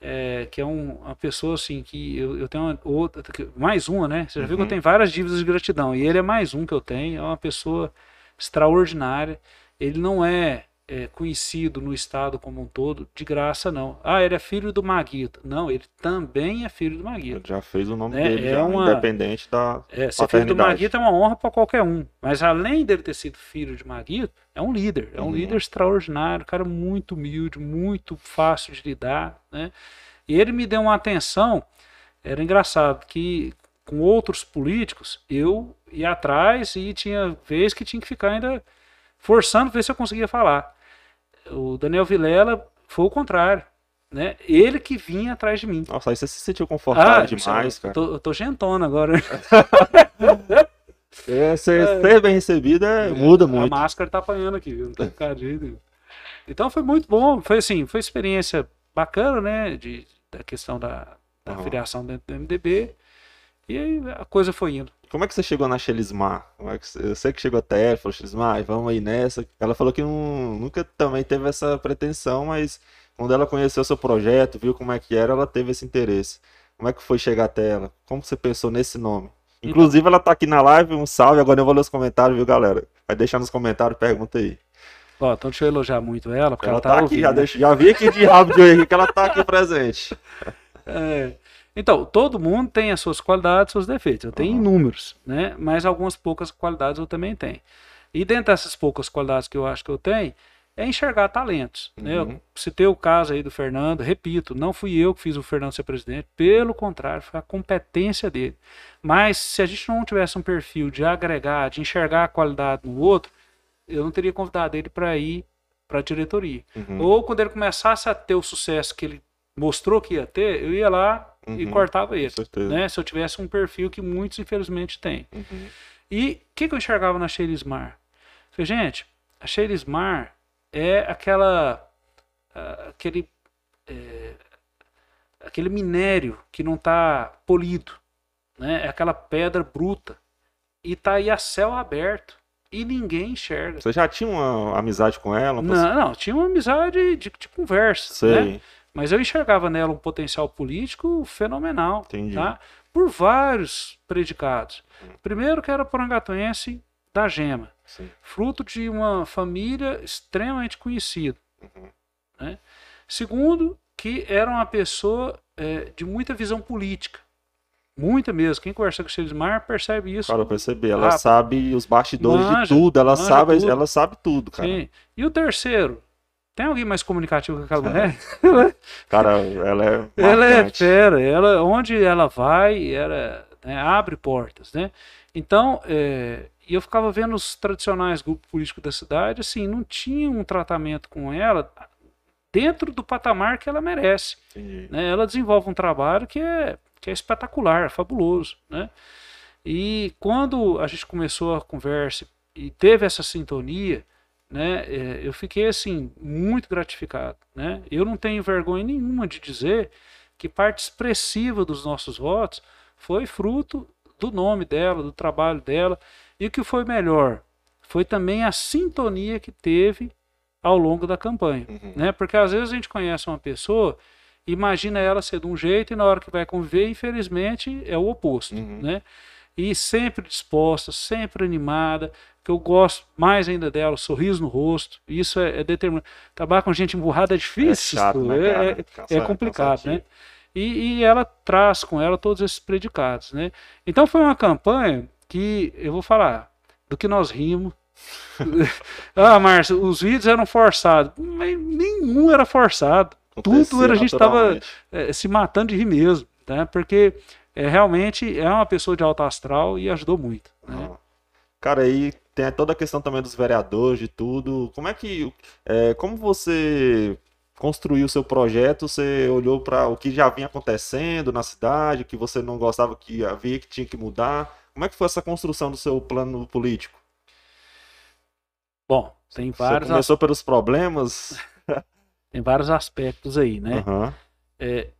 é, que é um- uma pessoa assim que eu, eu tenho uma, outra, mais uma, né? Você já viu que eu Uhum. tenho várias dívidas de gratidão e ele é mais um que eu tenho. É uma pessoa extraordinária. Ele não é, é, conhecido no estado como um todo de graça não. Ah, ele é filho do Maguito. Não, ele também é filho do Maguito. Ele já fez o nome É, dele, é já, uma- independente da. É, ser filho do. Maguito é uma honra para qualquer um. Mas além dele ter sido filho de Maguito, é um líder. É um Uhum. líder extraordinário, cara muito humilde, muito fácil de lidar, né? E ele me deu uma atenção, era engraçado, que com outros políticos, eu ia atrás e tinha vez que tinha que ficar ainda forçando ver se eu conseguia falar. O Daniel Vilela foi o contrário, né? Ele que vinha atrás de mim. Nossa, aí você se sentiu confortável Ah, demais, eu cara. tô, eu tô gentona agora. É, ser, é, ser bem recebido é, muda muito. A máscara tá apanhando aqui, viu? Não tem jeito. Então foi muito bom. Foi assim, foi experiência bacana, né? De, da questão da, da uhum. filiação dentro do MDB. E aí a coisa foi indo. Como é que você chegou na Chelismar? É que, eu sei que chegou até ela, falou, Chelismar, vamos aí nessa. Ela falou que não, nunca também teve essa pretensão, mas quando ela conheceu seu projeto, viu como é que era, ela teve esse interesse. Como é que foi chegar até ela? Como você pensou nesse nome? Inclusive, ela tá aqui na live, um salve. Agora eu vou ler os comentários, viu, galera? Vai deixar nos comentários, pergunta aí. Ó, então deixa eu elogiar muito ela, porque ela, ela tá, tá aqui, já, deixa, já vi aqui de rabo de olho que ela tá aqui presente. É. Então, todo mundo tem as suas qualidades, seus defeitos. Eu tenho uhum. inúmeros, né? Mas algumas poucas qualidades eu também tenho. E dentro dessas poucas qualidades que eu acho que eu tenho, é enxergar talentos. Uhum. Né? Eu uhum. citei o caso aí do Fernando, repito, não fui eu que fiz o Fernando ser presidente, pelo contrário, foi a competência dele. Mas se a gente não tivesse um perfil de agregar, de enxergar a qualidade no outro, eu não teria convidado ele para ir para a diretoria. Uhum. Ou quando ele começasse a ter o sucesso que ele mostrou que ia ter, eu ia lá uhum. e cortava ele. Né? Se eu tivesse um perfil que muitos, infelizmente, têm. Uhum. E o que, que, eu enxergava na Sheirismar? Falei, gente, a Sheirismar é aquela uh, aquele é, aquele minério que não está polido, né? É aquela pedra bruta e tá aí a céu aberto e ninguém enxerga. Você já tinha uma amizade com ela? Não, não, tinha uma amizade de, de conversa, Sei. Né? Mas eu enxergava nela um potencial político fenomenal, Entendi. tá? Por vários predicados. Primeiro que era porangatuense da Gema. Sim. Fruto de uma família extremamente conhecida. Uhum. Né? Segundo, que era uma pessoa é, de muita visão política. Muita mesmo. Quem conversa com o Shelismar percebe isso. Cara, perceber. Ela ah, sabe os bastidores manja, de tudo. Ela sabe, tudo. ela sabe tudo, cara. Sim. E o terceiro? Tem alguém mais comunicativo que aquela mulher? cara, ela é. Marcante. Ela é fera. Ela, onde ela vai, ela né, abre portas, né? Então, é, e eu ficava vendo os tradicionais grupos políticos da cidade, assim, não tinha um tratamento com ela dentro do patamar que ela merece. Né? Ela desenvolve um trabalho que é, que é espetacular, fabuloso. Né? E quando a gente começou a conversa e teve essa sintonia, né, é, eu fiquei assim muito gratificado. Né? Eu não tenho vergonha nenhuma de dizer que parte expressiva dos nossos votos foi fruto do nome dela, do trabalho dela. E o que foi melhor? Foi também a sintonia que teve ao longo da campanha. Uhum. Né? Porque às vezes a gente conhece uma pessoa, imagina ela ser de um jeito e na hora que vai conviver, infelizmente, é o oposto. Uhum. Né? E sempre disposta, sempre animada, que eu gosto mais ainda dela, o sorriso no rosto, isso é, é determinante. Trabalhar com gente emburrada é difícil, é, chato, né, é, é, é complicado, né? E, e, ela traz com ela todos esses predicados, né? Então foi uma campanha que eu vou falar do que nós rimos. ah, Márcio, os vídeos eram forçados, mas nenhum era forçado. Tudo era, a gente estava é, se matando de rir mesmo, né? Porque é, realmente é uma pessoa de alto astral e ajudou muito. Né? Cara, aí tem toda a questão também dos vereadores, de tudo. Como é que. É, como você construiu o seu projeto, você olhou para o que já vinha acontecendo na cidade, que você não gostava que havia, que tinha que mudar. Como é que foi essa construção do seu plano político? Bom, tem vários. Você começou as... pelos problemas. tem vários aspectos aí, né? Uhum. É,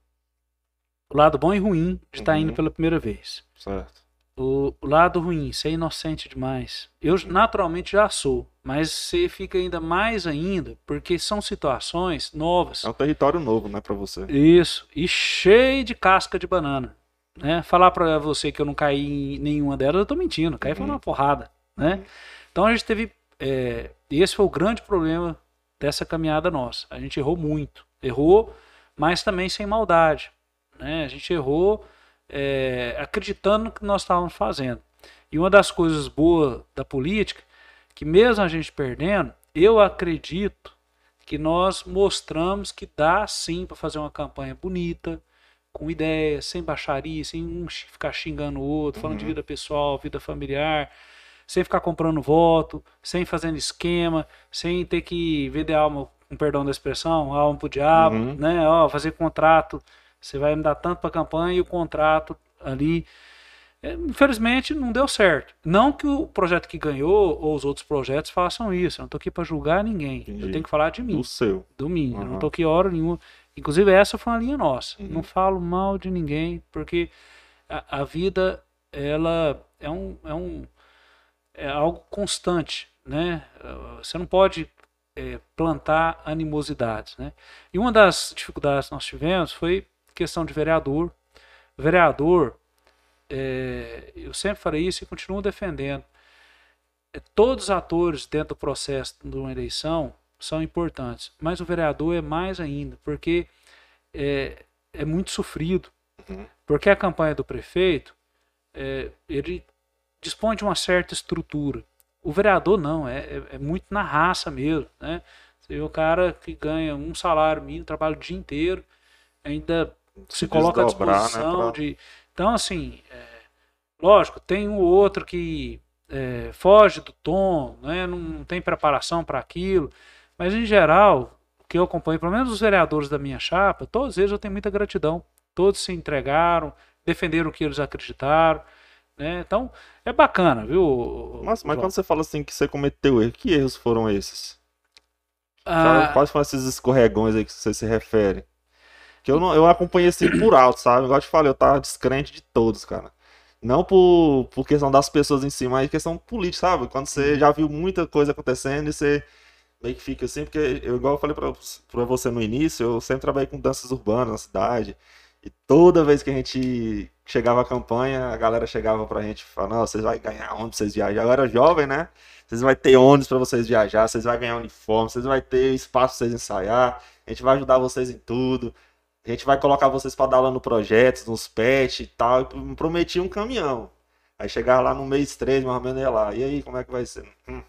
o lado bom e ruim de estar tá uhum. indo pela primeira vez. Certo. O, o, lado ruim, ser inocente demais. Eu naturalmente já sou, mas você fica ainda mais ainda, porque são situações novas. É um território novo, né, para você. Isso, e cheio de casca de banana. Né? Falar para você que eu não caí em nenhuma delas, eu tô mentindo. Caí uhum. foi uma porrada, né? Uhum. Então a gente teve... É, esse foi o grande problema dessa caminhada nossa. A gente errou muito. Errou, mas também sem maldade. Né? A gente errou é, acreditando no que nós estávamos fazendo. E uma das coisas boas da política, que mesmo a gente perdendo, eu acredito que nós mostramos que dá sim para fazer uma campanha bonita, com ideias, sem baixaria, sem um ficar xingando o outro, falando uhum. de vida pessoal, vida familiar, sem ficar comprando voto, sem fazendo esquema, sem ter que vender alma, com perdão da expressão, alma pro diabo, uhum. né? Ó, fazer contrato, você vai me dar tanto para campanha e o contrato ali. É, infelizmente não deu certo. Não que o projeto que ganhou ou os outros projetos façam isso. Eu não estou aqui para julgar ninguém. Entendi. Eu tenho que falar de mim. Do seu. Do mim. Eu não estou aqui hora nenhuma. Inclusive, essa foi uma linha nossa. Uhum. Não falo mal de ninguém, porque a, a vida, ela é um, é um. É algo constante, né? Você não pode eh, plantar animosidades, né? E uma das dificuldades que nós tivemos foi questão de vereador. Vereador, eh, eu sempre falei isso e continuo defendendo. Eh, Todos os atores dentro do processo de uma eleição são importantes, mas o vereador é mais ainda, porque é, é muito sofrido. Uhum. Porque a campanha do prefeito, é, ele dispõe de uma certa estrutura. O vereador não, é, é, é muito na raça mesmo, né? Você vê o cara que ganha um salário mínimo, trabalha o dia inteiro, ainda se, coloca à né, disposição pra- de... Então, assim, é, lógico, tem um ou outro que é, foge do tom, né? não, não tem preparação para aquilo, mas em geral, o que eu acompanho, pelo menos os vereadores da minha chapa, todos eles eu tenho muita gratidão. Todos se entregaram, defenderam o que eles acreditaram. Né? Então, é bacana, viu? Mas, mas quando você fala assim que você cometeu erro, que erros foram esses? Ah, Quais foram esses escorregões aí que você se refere? Que eu, não, eu acompanhei assim por alto, sabe? Igual eu te falei, eu tava descrente de todos, cara. Não por, por questão das pessoas em si, mas questão política, sabe? Quando você já viu muita coisa acontecendo e você meio que fica assim, porque eu, igual eu falei pra, pra você no início, eu sempre trabalhei com danças urbanas na cidade. E toda vez que a gente chegava à campanha, a galera chegava pra gente e falava, não, vocês vão ganhar ônibus pra vocês viajar. Eu era jovem, né? Vocês vão ter ônibus pra vocês viajar, vocês vão ganhar uniforme, vocês vão ter espaço pra vocês ensaiar, a gente vai ajudar vocês em tudo. A gente vai colocar vocês pra dar aula no projetos, nos pets e tal. E me prometi um caminhão. Aí chegava lá no mês 3, mais ou menos, ia lá. E aí, como é que vai ser? Hum.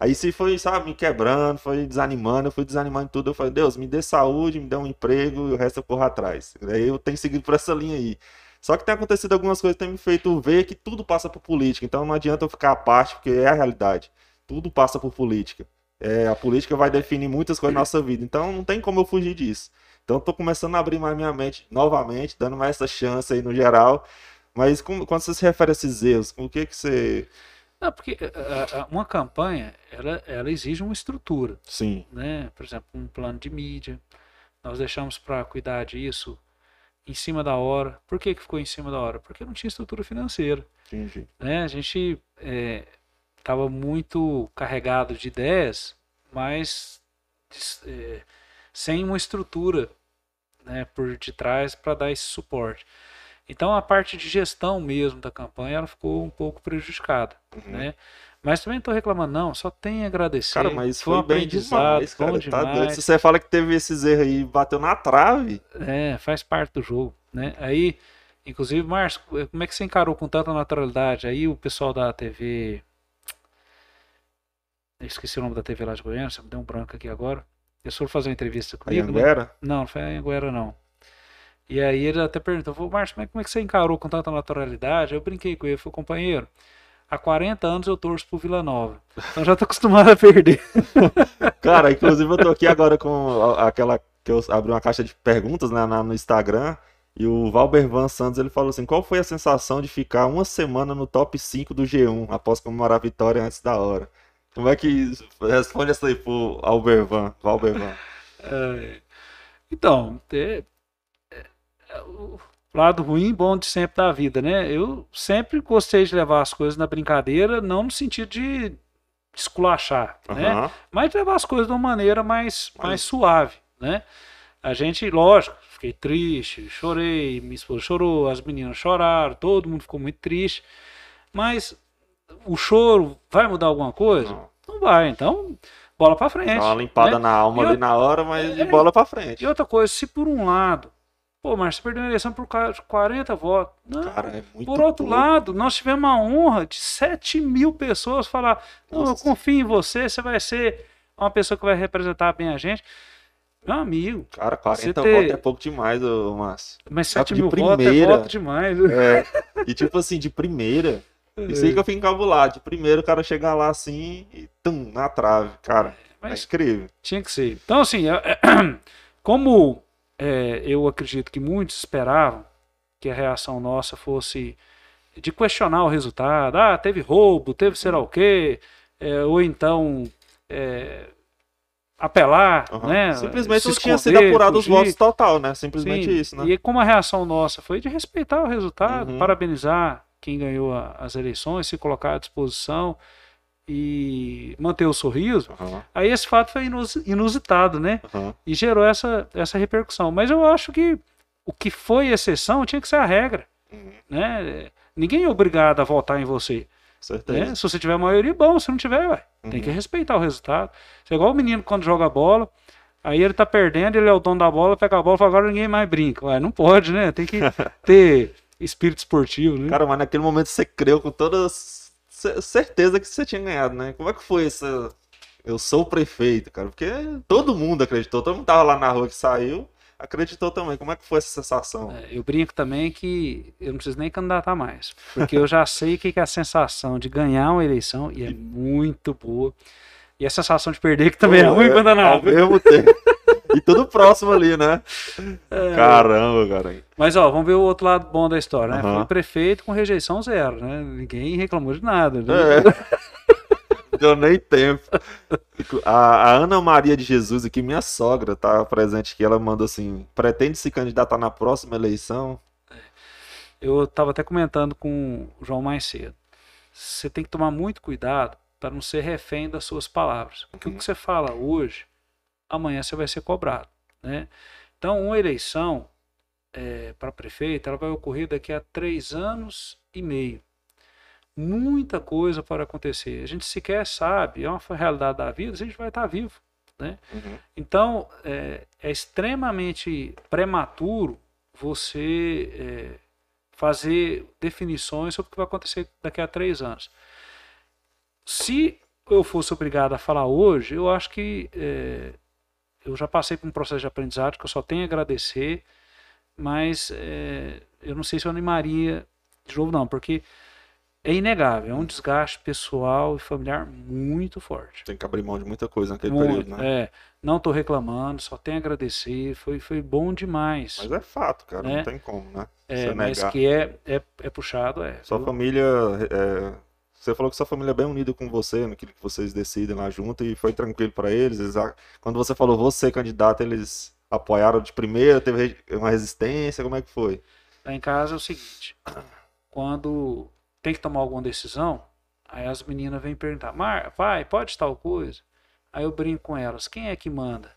Aí se foi, sabe, me quebrando, foi desanimando, eu fui desanimando tudo. Eu falei, Deus, me dê saúde, me dê um emprego e o resto eu corro atrás. Aí eu tenho seguido por essa linha aí. Só que tem acontecido algumas coisas que tem me feito ver que tudo passa por política. Então não adianta eu ficar à parte, porque é a realidade. Tudo passa por política. É, a política vai definir muitas coisas na nossa vida. Então não tem como eu fugir disso. Então tô começando a abrir mais minha mente novamente, dando mais essa chance aí no geral. Mas como- quando você se refere a esses erros, o que que você. Não, porque ah, ah, uma campanha, ela, ela exige uma estrutura. Sim. né? Por exemplo, um plano de mídia. Nós deixamos para cuidar disso em cima da hora. Por que, que ficou em cima da hora? Porque não tinha estrutura financeira. Entendi. Né? A gente estava muito carregado de ideias, mas é, sem uma estrutura né, por detrás para dar esse suporte. Então a parte de gestão mesmo da campanha ela ficou um pouco prejudicada, Uhum. né? Mas também não estou reclamando não, só tem a agradecer. Cara, mas foi um foi bem aprendizado, demais, cara. bom Tá doido. demais. Se você fala que teve esses erros aí bateu na trave, É, faz parte do jogo, né? Aí, inclusive, Márcio, como é que você encarou com tanta naturalidade? Aí o pessoal da TV. Eu esqueci o nome da TV lá de Goiânia, você me deu um branco aqui agora. Eles foram fazer uma entrevista comigo, né? Anguera, Não, não foi Anguera, não. E aí ele até perguntou, falou, Márcio, como é, como é que você encarou com tanta naturalidade? Eu brinquei com ele, falei, companheiro, há 40 anos eu torço pro Vila Nova. Então já tô acostumado a perder. Cara, inclusive eu tô aqui agora com aquela que eu abri uma caixa de perguntas né, no Instagram e o Valbervan Santos ele falou assim: qual foi a sensação de ficar uma semana no top 5 do G1 após comemorar a vitória antes da hora? Como é que responde essa aí pro Albervan, Valbervan? É, então, é, o lado ruim e bom de sempre da vida, né? Eu sempre gostei de levar as coisas na brincadeira, não no sentido de esculachar, né? Aham. Mas de levar as coisas de uma maneira mais, mais suave, né? A gente, lógico, fiquei triste, chorei, minha esposa chorou, as meninas choraram, todo mundo ficou muito triste, mas o choro vai mudar alguma coisa? Não. Não vai, então bola pra frente. Dá uma limpada né? na alma E ali na hora, mas É. bola pra frente. E outra coisa, se por um lado, pô, mas você perdeu a eleição por causa de 40 votos. Não, Cara, é muito por outro pouco. lado, nós tivemos a honra de 7 mil pessoas falar: não, eu confio em você, você vai ser uma pessoa que vai representar bem a gente. Meu amigo, Cara, 40 ter- votos é pouco demais, ô Márcio. mas Só 7 que de mil votos é voto demais. É. E tipo assim, de primeira. Isso aí que eu fico encabulado. De primeiro o cara chegar lá assim e tum, na trave. Cara, é Mas incrível. Tinha que ser. Então, assim, é- é- como é, eu acredito que muitos esperavam que a reação nossa fosse de questionar o resultado. Ah, teve roubo, teve sei lá o quê, é, ou então é, apelar, uhum. né? Simplesmente não tinha sido apurado fugir. os votos total, né? Simplesmente Sim. isso, né? E como a reação nossa foi de respeitar o resultado, uhum. parabenizar quem ganhou a, as eleições, se colocar à disposição e manter o sorriso, uhum. aí esse fato foi inusitado, né? Uhum. E gerou essa, essa repercussão. Mas eu acho que o que foi exceção tinha que ser a regra. Uhum. Né? Ninguém é obrigado a votar em você. Né? Se você tiver maioria, bom. Se não tiver, ué, tem que uhum. respeitar o resultado. é igual o menino quando joga bola, aí ele tá perdendo, ele é o dono da bola, pega a bola e fala, agora ninguém mais brinca. Ué, não pode, né? Tem que ter espírito esportivo, né? Cara, mas naquele momento você creu com toda certeza que você tinha ganhado, né? Como é que foi essa... Eu sou o prefeito, cara, porque todo mundo acreditou, todo mundo tava lá na rua que saiu, acreditou também. Como é que foi essa sensação? É, eu brinco também que eu não preciso nem candidatar mais, porque eu já sei o que é a sensação de ganhar uma eleição e é muito boa. E a sensação de perder que também Pô, é ruim é, quando é Ao mesmo tempo. E tudo próximo ali, né? É, Caramba, cara. Mas ó, vamos ver o outro lado bom da história, né? Uhum. Foi prefeito com rejeição zero, né? Ninguém reclamou de nada. Né? É. deu nem tempo. A, a, Ana Maria de Jesus, aqui, minha sogra, tá presente aqui. Ela mandou assim: pretende se candidatar na próxima eleição? Eu estava até comentando com o João mais cedo. Você tem que tomar muito cuidado para não ser refém das suas palavras. Porque uhum. o que você fala hoje, amanhã você vai ser cobrado. Né? Então, uma eleição é, para prefeito ela vai ocorrer daqui a três anos e meio muita coisa para acontecer. A gente sequer sabe, é uma realidade da vida, a gente vai estar vivo. Né? Uhum. Então, é, é, extremamente prematuro você é, fazer definições sobre o que vai acontecer daqui a três anos. Se eu fosse obrigado a falar hoje, eu acho que é, eu já passei por um processo de aprendizado que eu só tenho a agradecer, mas é, eu não sei se eu animaria de novo, não, porque é inegável, é um desgaste pessoal e familiar muito forte. Tem que abrir mão de muita coisa naquele muito, período, né? É, não estou reclamando, só tenho a agradecer, foi, foi bom demais. Mas é fato, cara, né? não tem como, né? É, mas que é, é, é puxado, é. Sua família, é, você falou que sua família é bem unida com você, naquilo que vocês decidem lá junto, e foi tranquilo para eles, eles, Quando você falou você candidato, eles apoiaram de primeira, teve uma resistência, como é que foi? Lá em casa é o seguinte, quando tem que tomar alguma decisão, aí as meninas vêm perguntar, Mar, pai, pode tal coisa? Aí eu brinco com elas, quem é que manda?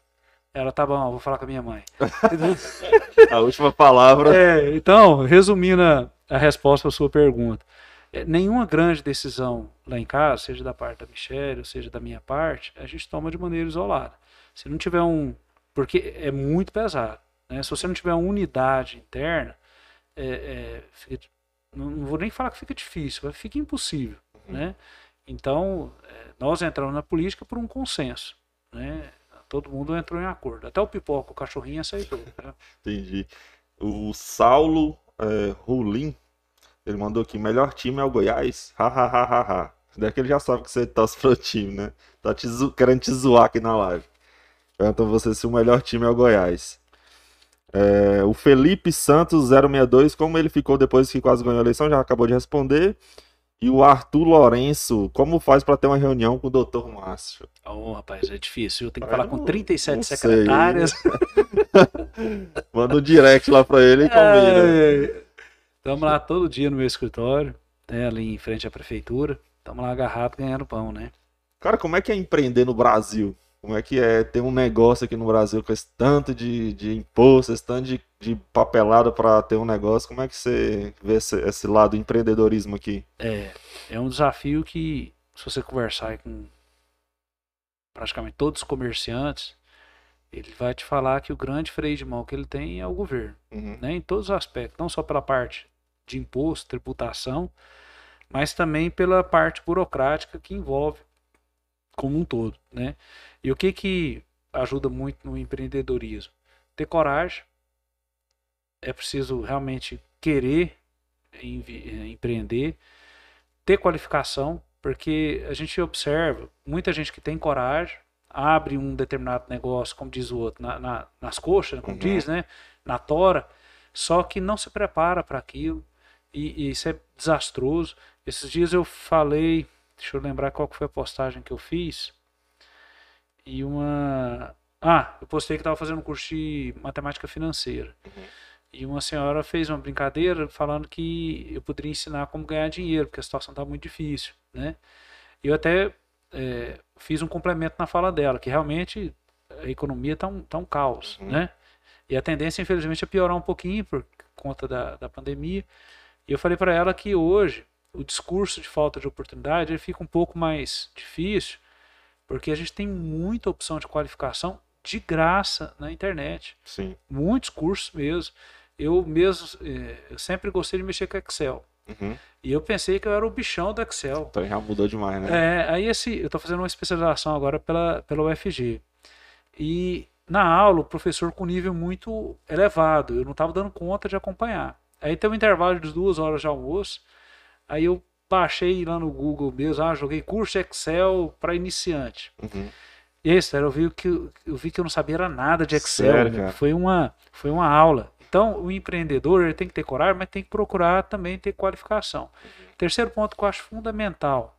Ela, tá bom, vou falar com a minha mãe. a última palavra. É, então, resumindo a, a resposta à sua pergunta. É, nenhuma grande decisão lá em casa, seja da parte da Michelle, ou seja da minha parte, a gente toma de maneira isolada. Se não tiver um. Porque é muito pesado. Né? Se você não tiver uma unidade interna, é, é, fica não, não, vou nem falar que fica difícil, mas fica impossível, uhum. né? Então, é, nós entramos na política por um consenso, né? Todo mundo entrou em acordo. Até o pipoca, o cachorrinho aceitou. Né? Entendi. O Saulo é, Rulim, ele mandou aqui, melhor time é o Goiás? Hahaha. Daqui ele já sabe que você torce pro time, né? Tá te querendo te zoar aqui na live. Pergunta você se o melhor time é o Goiás. É, o Felipe Santos 062, como ele ficou depois que quase ganhou a eleição, já acabou de responder. E o Arthur Lourenço, como faz para ter uma reunião com o doutor Márcio? Oh, rapaz, é difícil. Eu tenho que falar com 37 secretárias. Manda um direct lá para ele e combina. Estamos lá todo dia no meu escritório, né, ali em frente à prefeitura. Estamos lá agarrados ganhando pão, né? Cara, como é que é empreender no Brasil? Como é que é ter um negócio aqui no Brasil com esse tanto de, de imposto, esse tanto de, de papelada para ter um negócio? Como é que você vê esse, esse lado do empreendedorismo aqui? É, é um desafio que, se você conversar com praticamente todos os comerciantes, ele vai te falar que o grande freio de mão que ele tem é o governo, uhum. né, em todos os aspectos, não só pela parte de imposto, tributação, mas também pela parte burocrática que envolve como um todo, né? E o que que ajuda muito no empreendedorismo? Ter coragem. É preciso realmente querer eh, empreender, ter qualificação, porque a gente observa muita gente que tem coragem, abre um determinado negócio, como diz o outro, na, na, nas coxas, como uhum. diz, né? Na tora, só que não se prepara para aquilo, E, e, isso é desastroso. Esses dias eu falei, deixa eu lembrar qual foi a postagem que eu fiz. E uma. Ah, eu postei que estava fazendo um curso de matemática financeira. Uhum. E uma senhora fez uma brincadeira falando que eu poderia ensinar como ganhar dinheiro, porque a situação está muito difícil, né? Eu até é, fiz um complemento na fala dela, que realmente a economia está um, tá um caos, uhum. né? E a tendência, infelizmente, é piorar um pouquinho por conta da, da pandemia. E eu falei para ela que hoje o discurso de falta de oportunidade ele fica um pouco mais difícil, porque a gente tem muita opção de qualificação de graça na internet. Sim. Muitos cursos mesmo. Eu mesmo eh, eu sempre gostei de mexer com Excel. Uhum. E eu pensei que eu era o bichão do Excel. Então já mudou demais, né? É, aí esse, eu estou fazendo uma especialização agora pela, pela UFG. E na aula, o professor com nível muito elevado, eu não estava dando conta de acompanhar. Aí tem um intervalo de duas horas de almoço, aí eu baixei lá no Google mesmo, ah, joguei curso Excel para iniciante. Uhum. E aí, eu vi que eu vi que eu não sabia nada de Excel. Sério, foi uma foi uma aula. Então, o empreendedor ele tem que ter coragem, mas tem que procurar também ter qualificação. Uhum. Terceiro ponto que eu acho fundamental: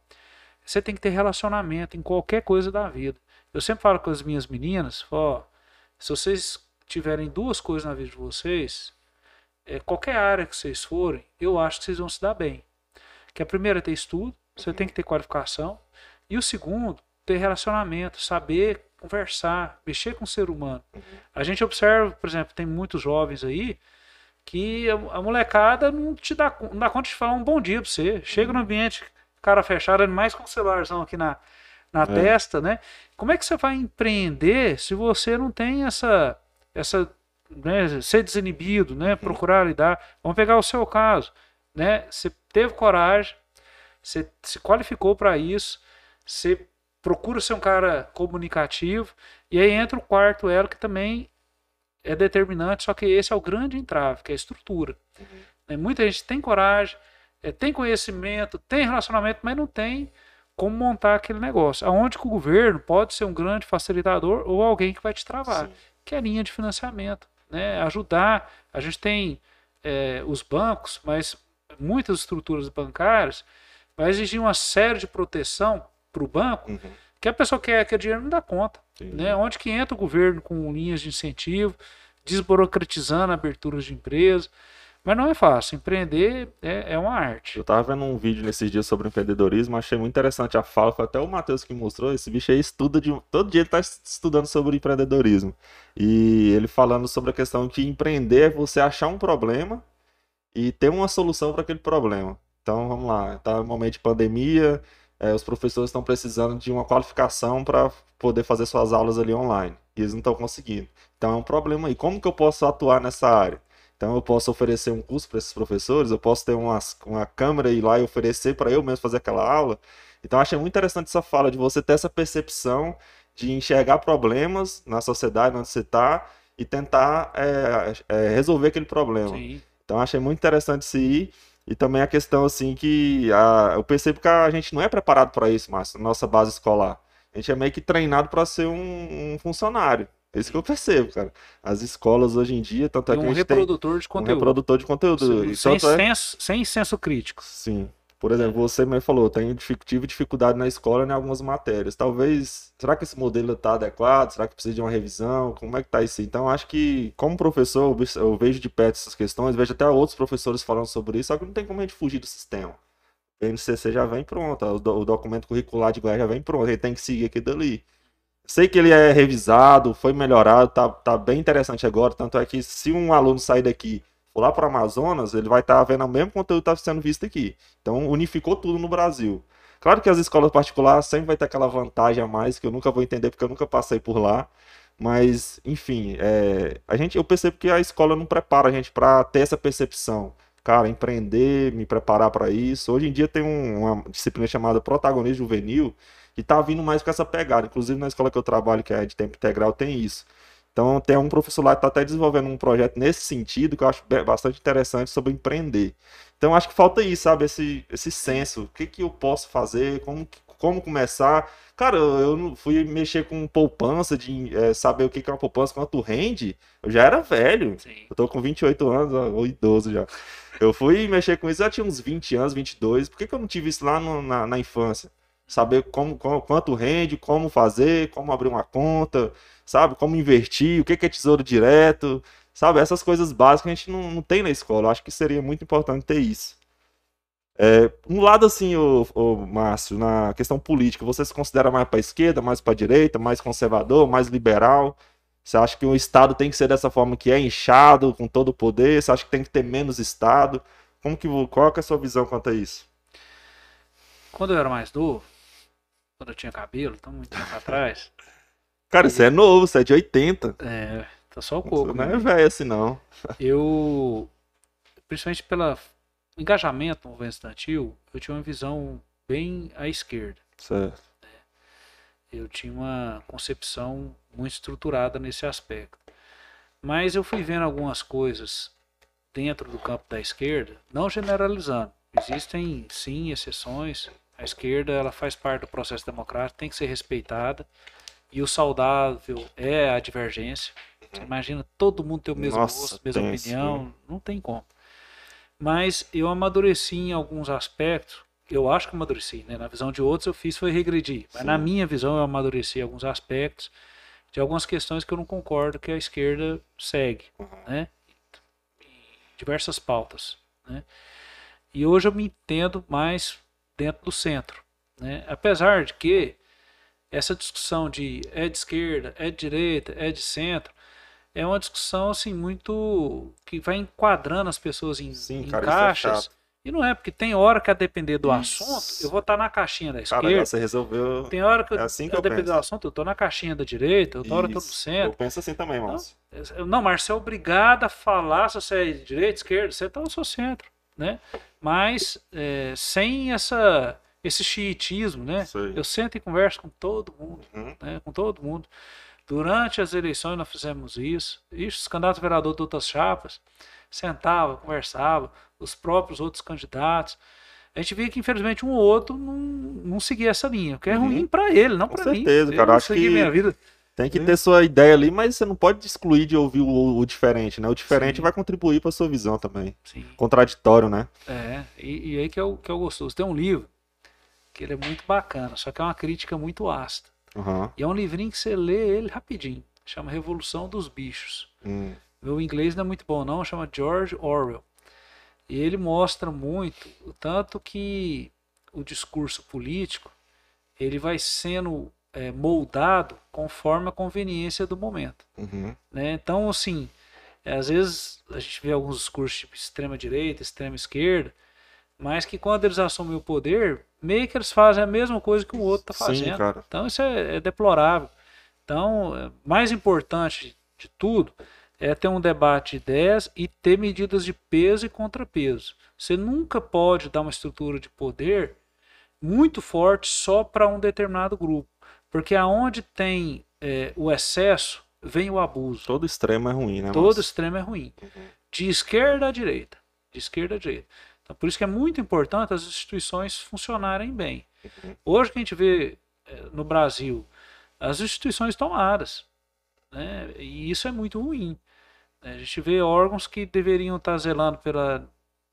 você tem que ter relacionamento em qualquer coisa da vida. Eu sempre falo com as minhas meninas, ó, se vocês tiverem duas coisas na vida de vocês, é, qualquer área que vocês forem, eu acho que vocês vão se dar bem. Que a primeira é ter estudo, você tem que ter qualificação, e o segundo, ter relacionamento, saber conversar, mexer com o ser humano. Uhum. A gente observa, por exemplo, tem muitos jovens aí que a, a molecada não te dá, não dá conta de falar um bom dia pra você. Chega no uhum. ambiente, cara fechado, mais com o celularzão aqui na, na é. testa, né? Como é que você vai empreender se você não tem essa, essa né, ser desinibido, né? Procurar lidar. Vamos pegar o seu caso, né? Você teve coragem, você se qualificou para isso, você procura ser um cara comunicativo, e aí entra o quarto elo que também é determinante, só que esse é o grande entrave, que é a estrutura. Uhum. Né, muita gente tem coragem, é, tem conhecimento, tem relacionamento, mas não tem como montar aquele negócio. Aonde que o governo pode ser um grande facilitador ou alguém que vai te travar, Sim. que é a linha de financiamento. Né? Ajudar. A gente tem é, os bancos, mas muitas estruturas bancárias vai exigir uma série de proteção para o banco, uhum. que a pessoa quer que dinheiro não dá conta. Né? Onde que entra o governo com linhas de incentivo, desburocratizando aberturas de empresas. Mas não é fácil. Empreender é, é, uma arte. Eu tava vendo um vídeo nesses dias sobre empreendedorismo, achei muito interessante a fala. Foi até o Matheus que mostrou. Esse bicho aí estuda de. Todo dia ele tá estudando sobre empreendedorismo. E ele falando sobre a questão que empreender é você achar um problema e ter uma solução para aquele problema. Então vamos lá, tá no momento de pandemia, é, os professores estão precisando de uma qualificação para poder fazer suas aulas ali online. E eles não estão conseguindo. Então é um problema aí. Como que eu posso atuar nessa área? Então eu posso oferecer um curso para esses professores, eu posso ter uma, uma câmera e ir lá e oferecer para eu mesmo fazer aquela aula. Então eu achei muito interessante essa fala de você ter essa percepção de enxergar problemas na sociedade onde você está e tentar é, é, resolver aquele problema. Sim. Então achei muito interessante isso aí. E também a questão, assim, que a, eu percebo que a gente não é preparado para isso, mas nossa base escolar. A gente é meio que treinado para ser um, um, funcionário. É isso que eu percebo, cara. As escolas hoje em dia, tanto é que um a gente reprodutor tem de conteúdo. Um reprodutor de conteúdo. Sem, sem, é... senso, sem senso crítico. Sim. Por exemplo, você me falou, tem, tive dificuldade na escola em algumas matérias. Talvez, será que esse modelo está adequado? Será que precisa de uma revisão? Como é que está isso? Então, acho que, como professor, eu vejo de perto essas questões, vejo até outros professores falando sobre isso, só que não tem como a gente fugir do sistema. O BNCC já vem pronto, o documento curricular de Goiás já vem pronto, ele tem que seguir aquilo dali. Sei que ele é revisado, foi melhorado, tá, tá bem interessante agora, tanto é que se um aluno sair daqui for lá para Amazonas, ele vai estar tá vendo o mesmo conteúdo que está sendo visto aqui. Então, unificou tudo no Brasil. Claro que as escolas particulares sempre vai ter aquela vantagem a mais que eu nunca vou entender porque eu nunca passei por lá. Mas, enfim, é, a gente, eu percebo que a escola não prepara a gente para ter essa percepção. Cara, empreender, me preparar para isso. Hoje em dia tem um, uma disciplina chamada protagonismo juvenil que está vindo mais com essa pegada. Inclusive na escola que eu trabalho, que é de tempo integral, tem isso. Então tem um professor lá que está até desenvolvendo um projeto nesse sentido que eu acho bastante interessante sobre empreender. Então acho que falta isso, sabe? Esse, esse senso. O que, que eu posso fazer? Como, como começar. Cara, eu não fui mexer com poupança, de é, saber o que é uma poupança, quanto rende. Eu já era velho. Sim. Eu tô com 28 anos, ou idoso já. Eu fui mexer com isso, já tinha uns 20 anos, 22. Por que, que eu não tive isso lá no, na, na infância? Saber como, como, quanto rende, como fazer, como abrir uma conta, sabe? Como investir, o que, é tesouro direto, sabe? Essas coisas básicas a gente não, não tem na escola. Eu acho que seria muito importante ter isso. É, um lado assim, o, o Márcio, na questão política, você se considera mais para esquerda, mais para direita, mais conservador, mais liberal? Você acha que o Estado tem que ser dessa forma que é inchado, com todo o poder? Você acha que tem que ter menos Estado? Como que, qual que é a sua visão quanto a isso? Quando eu era mais novo, quando eu tinha cabelo, tão muito tempo atrás. Cara, você é novo, você é de 80. É, tá só o coco. Você não né? é velho assim, não. Eu, principalmente pelo engajamento no movimento estudantil, eu tinha uma visão bem à esquerda. Certo. Eu tinha uma concepção muito estruturada nesse aspecto. Mas eu fui vendo algumas coisas dentro do campo da esquerda, não generalizando. Existem sim exceções. A esquerda ela faz parte do processo democrático, tem que ser respeitada. E o saudável é a divergência. Você imagina todo mundo ter o mesmo Nossa, gosto, mesma tem isso, opinião, não tem como. Mas eu amadureci em alguns aspectos. Eu acho que amadureci, né? Na visão de outros eu fiz foi regredir. Mas Sim. na minha visão eu amadureci em alguns aspectos de algumas questões que eu não concordo que a esquerda segue, né? Em diversas pautas, né? E hoje eu me entendo mais dentro do centro, né? Apesar de que essa discussão de é de esquerda, é de direita, é de centro, é uma discussão assim muito que vai enquadrando as pessoas em, Sim, em cara, é caixas. chato. e não é porque tem hora que a depender do Isso. assunto, eu vou estar na caixinha da Cara, esquerda. você resolveu. Tem hora que, É assim que a eu depender do assunto, eu tô na caixinha da direita, outra hora eu tô no centro. Eu penso assim também, Márcio. Eu- Não, mas você é obrigado a falar se você é de direita, esquerda, você tá no seu centro, né? Mas é, sem essa, esse xiitismo, né? Eu sento e converso com todo mundo, Uhum. né? Com todo mundo. Durante as eleições nós fizemos isso. Isso, os candidatos vereador de outras chapas sentava, conversava, os próprios outros candidatos. A gente via que infelizmente um ou outro não, não seguia essa linha, o que é Uhum. ruim para ele, não Com para mim. certeza, Eu cara, não acho que- minha vida. Tem que ter sua ideia ali, mas você não pode excluir de ouvir o, o diferente, né? O diferente Sim. vai contribuir para sua visão também. Sim. Contraditório, né? É, e, e aí que é, o, que é o gostoso. Tem um livro que ele é muito bacana, só que é uma crítica muito ácida. Aham. E é um livrinho que você lê ele rapidinho. Chama Revolução dos Bichos. Hum. Meu inglês não é muito bom não, chama George Orwell. E ele mostra muito o tanto que o discurso político ele vai sendo é, moldado conforme a conveniência do momento Uhum. né? Então, assim, é, às vezes a gente vê alguns discursos tipo extrema direita, extrema esquerda, mas que quando eles assumem o poder, meio que eles fazem a mesma coisa que o outro está Sim, fazendo. cara. Então isso é, é deplorável. Então, é, mais importante de tudo é ter um debate de ideias e ter medidas de peso e contrapeso. Você nunca pode dar uma estrutura de poder muito forte só para um determinado grupo, porque aonde tem é, o excesso vem o abuso. Todo extremo é ruim, né? Todo extremo é ruim. De esquerda à direita. De esquerda à direita. Então, por isso que é muito importante as instituições funcionarem bem. Hoje que a gente vê eh, no Brasil as instituições tomadas. Né? E isso é muito ruim. A gente vê órgãos que deveriam estar zelando pela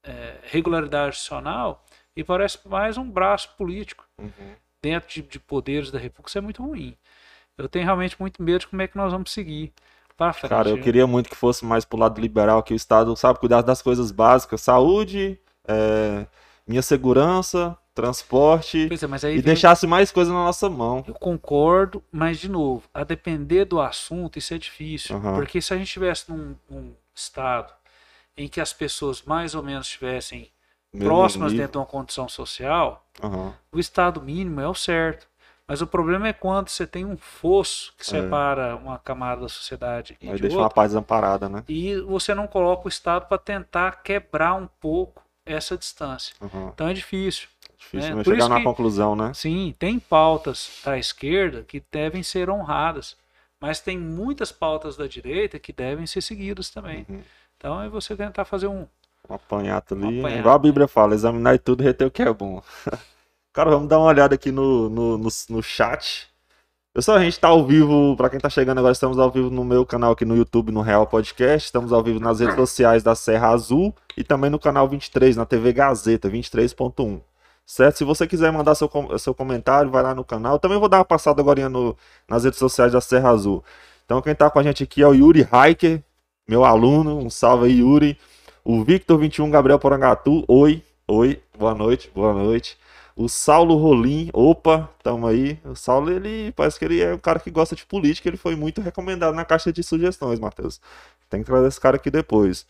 eh, regularidade institucional e parece mais um braço político Uhum. Dentro de, de poderes da República. Isso é muito ruim. Eu tenho realmente muito medo de como é que nós vamos seguir para frente. Cara, eu queria muito que fosse mais pro lado liberal, que o Estado, sabe, cuidasse das coisas básicas, saúde, é, minha segurança, transporte, é, e vem- deixasse mais coisa na nossa mão. Eu concordo, mas de novo, a depender do assunto, isso é difícil. Aham. Porque se a gente estivesse num, num estado em que as pessoas mais ou menos estivessem Mesmo próximas nível. dentro de uma condição social, Aham. o estado mínimo é o certo. Mas o problema é quando você tem um fosso que É. separa uma camada da sociedade e Aí de deixa uma outra, paz desamparada, né? e você não coloca o Estado para tentar quebrar um pouco essa distância. Aham. Então é difícil. Difícil, É, mas por chegar numa que- conclusão, né? Sim, tem pautas da esquerda que devem ser honradas, mas tem muitas pautas da direita que devem ser seguidas também. Uhum. Então é você tentar fazer um. Um apanhado ali. Um apanhado. Igual a Bíblia fala, examinar tudo e reter o que é bom. Cara, vamos dar uma olhada aqui no, no, no, no chat. Pessoal, a gente tá ao vivo, para quem tá chegando agora, estamos ao vivo no meu canal aqui no YouTube, no Real Podcast. Estamos ao vivo nas redes sociais da Serra Azul e também no canal 23, na TV Gazeta, 23.1. Certo? Se você quiser mandar seu, seu comentário, vai lá no canal. Também vou dar uma passada agora no, nas redes sociais da Serra Azul. Então, quem tá com a gente aqui é o Yuri Hiker, meu aluno. Um salve aí, Yuri. O Victor 21 Gabriel Porangatu. Oi, oi, boa noite, boa noite. O Saulo Rolim, opa, tamo aí. O Saulo, ele parece que ele é um cara que gosta de política, ele foi muito recomendado na caixa de sugestões, Matheus. Tem que trazer esse cara aqui depois.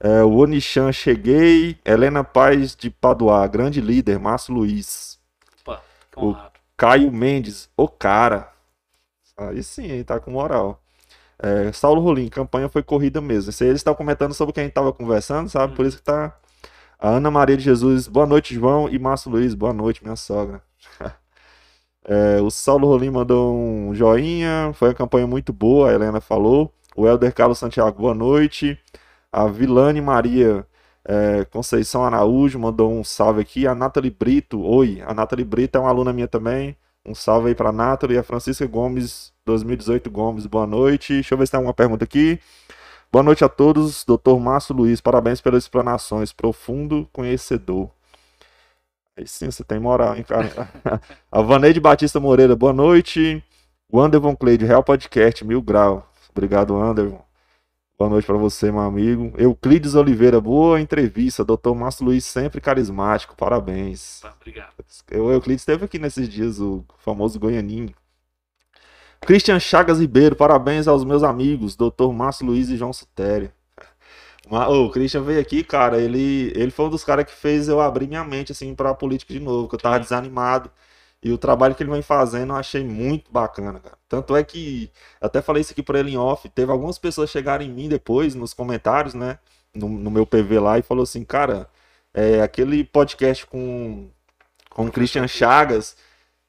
É, o Onichan, cheguei. Helena Paz de Paduá, grande líder, Márcio Luiz. Opa, o Caio Mendes, o cara. Aí sim, ele tá com moral. É, Saulo Rolim, campanha foi corrida mesmo. Esse aí eles estão comentando sobre o que a gente tava conversando, sabe? Hum. Por isso que tá a Ana Maria de Jesus, boa noite, João. E Márcio Luiz, boa noite, minha sogra. é, o Saulo Rolim mandou um joinha. Foi uma campanha muito boa, a Helena falou. O Helder Carlos Santiago, boa noite. A Vilane Maria é, Conceição Araújo mandou um salve aqui. A Nathalie Brito, oi. A Nathalie Brito é uma aluna minha também. Um salve aí pra Nathalie. E a Francisca Gomes, 2018 Gomes, boa noite. Deixa eu ver se tem alguma pergunta aqui. Boa noite a todos, doutor Márcio Luiz. Parabéns pelas explanações. Profundo conhecedor. Aí sim, você tem moral, hein, cara? a Vaneide Batista Moreira, boa noite. O Anderson Cleide, Real Podcast, mil grau. Obrigado, Anderson. Boa noite para você, meu amigo. Euclides Oliveira, boa entrevista. Doutor Márcio Luiz, sempre carismático. Parabéns. Tá, obrigado. O Euclides esteve aqui nesses dias, o famoso Goianinho. Christian Chagas Ribeiro, parabéns aos meus amigos, Dr. Márcio Luiz e João Sutério. O Christian veio aqui, cara, ele, ele foi um dos caras que fez eu abrir minha mente, assim, pra política de novo, que eu tava desanimado. E o trabalho que ele vem fazendo eu achei muito bacana, cara. Tanto é que, até falei isso aqui pra ele em off, teve algumas pessoas chegarem em mim depois, nos comentários, né, no, no meu PV lá, e falou assim, cara, é, aquele podcast com, com o Christian Chagas,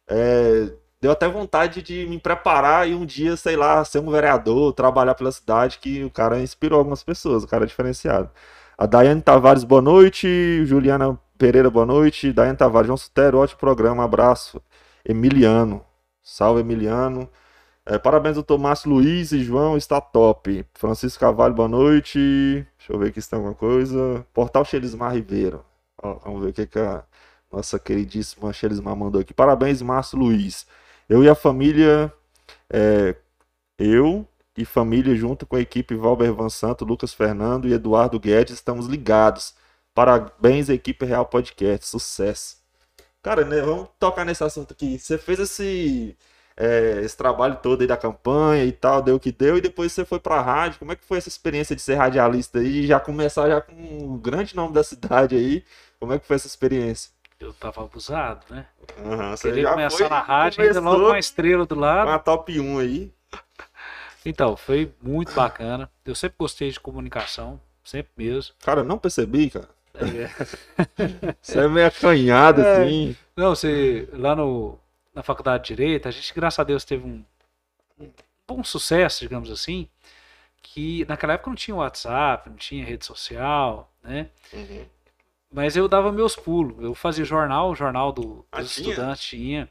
é, deu até vontade de me preparar e um dia, sei lá, ser um vereador, trabalhar pela cidade, que o cara inspirou algumas pessoas, o cara é diferenciado. A Daiane Tavares, boa noite. Juliana Pereira, boa noite. Daiane Tavares, João Sutero, ótimo programa, abraço. Emiliano, salve Emiliano. É, parabéns, doutor Márcio Luiz e João, está top. Francisco Cavalho, boa noite. Deixa eu ver aqui se tem alguma coisa. Portal Xelismar Ribeiro. Ó, vamos ver o que, que a nossa queridíssima Xelismar mandou aqui. Parabéns, Márcio Luiz. Eu e a família, é, eu e família, junto com a equipe Valber Van Santo, Lucas Fernando e Eduardo Guedes, estamos ligados. Parabéns, equipe Real Podcast. Sucesso. Cara, né, vamos tocar nesse assunto aqui. Você fez esse, é, esse trabalho todo aí da campanha e tal, deu o que deu, e depois você foi pra rádio. Como é que foi essa experiência de ser radialista aí e já começar já com um grande nome da cidade aí? Como é que foi essa experiência? eu tava abusado, né? Uhum, Queria começar foi, na rádio, ainda logo com a estrela do lado. Uma top 1 aí. Então, foi muito bacana. Eu sempre gostei de comunicação, sempre mesmo. Cara, não percebi, cara. É. você é meio acanhado, é. assim. Não, você, lá no, na faculdade de Direito, a gente, graças a Deus, teve um, um bom sucesso, digamos assim, que naquela época não tinha WhatsApp, não tinha rede social, né? Uhum. Mas eu dava meus pulos. Eu fazia jornal, o jornal do, ah, dos tinha? estudantes tinha.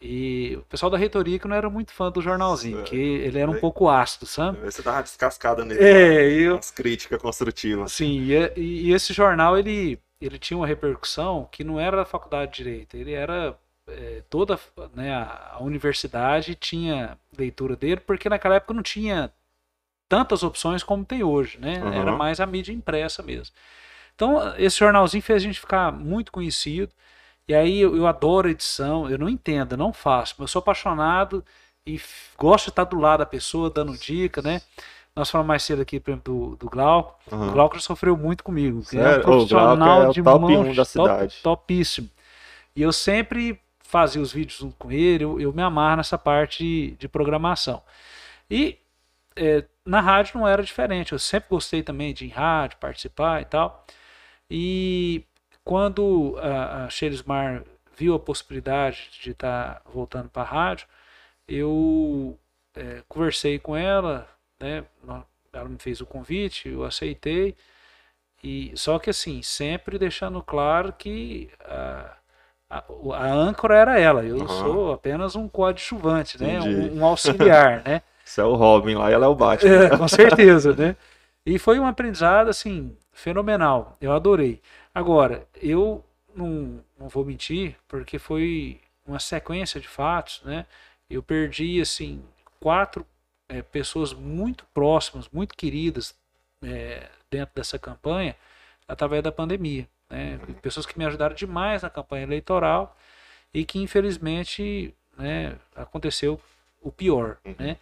E o pessoal da reitoria que não era muito fã do jornalzinho, Nossa, que ele era um pouco ácido, sabe? Você dava descascada nele. É, eu... As críticas construtivas. Sim, e, e, esse jornal, ele, ele tinha uma repercussão que não era da faculdade de Direito, ele era... É, toda né, a, a universidade tinha leitura dele, porque naquela época não tinha tantas opções como tem hoje, né? Uhum. Era mais a mídia impressa mesmo. Então, esse jornalzinho fez a gente ficar muito conhecido. E aí eu, eu adoro edição, eu não entendo, eu não faço, mas eu sou apaixonado e gosto de estar do lado da pessoa, dando dica, né? Nós falamos mais cedo aqui, por exemplo, do, do Glauco. Uhum. O Glauco sofreu muito comigo. É um profissional é de top mãos, da cidade. Top, topíssimo. E eu sempre fazia os vídeos junto com ele, eu, eu me amarro nessa parte de, de programação. E é, na rádio não era diferente, eu sempre gostei também de ir em rádio, participar e tal. E quando a, a Shelismar viu a possibilidade de estar tá voltando para a rádio, eu é, conversei com ela, né? Ela me fez o convite, eu aceitei. E só que assim, sempre deixando claro que a, a, a âncora era ela, eu Aham. sou apenas um coadjuvante, né? Um, um auxiliar, né? Você é o Robin lá e ela é o Batman. É, com certeza, né? E foi um aprendizado, assim, fenomenal. Eu adorei. Agora, eu não, não vou mentir, porque foi uma sequência de fatos, né? Eu perdi, assim, quatro eh, pessoas muito próximas, muito queridas eh, dentro dessa campanha, através da pandemia. Né? Pessoas que me ajudaram demais na campanha eleitoral e que, infelizmente, né, aconteceu o pior, Uhum. né?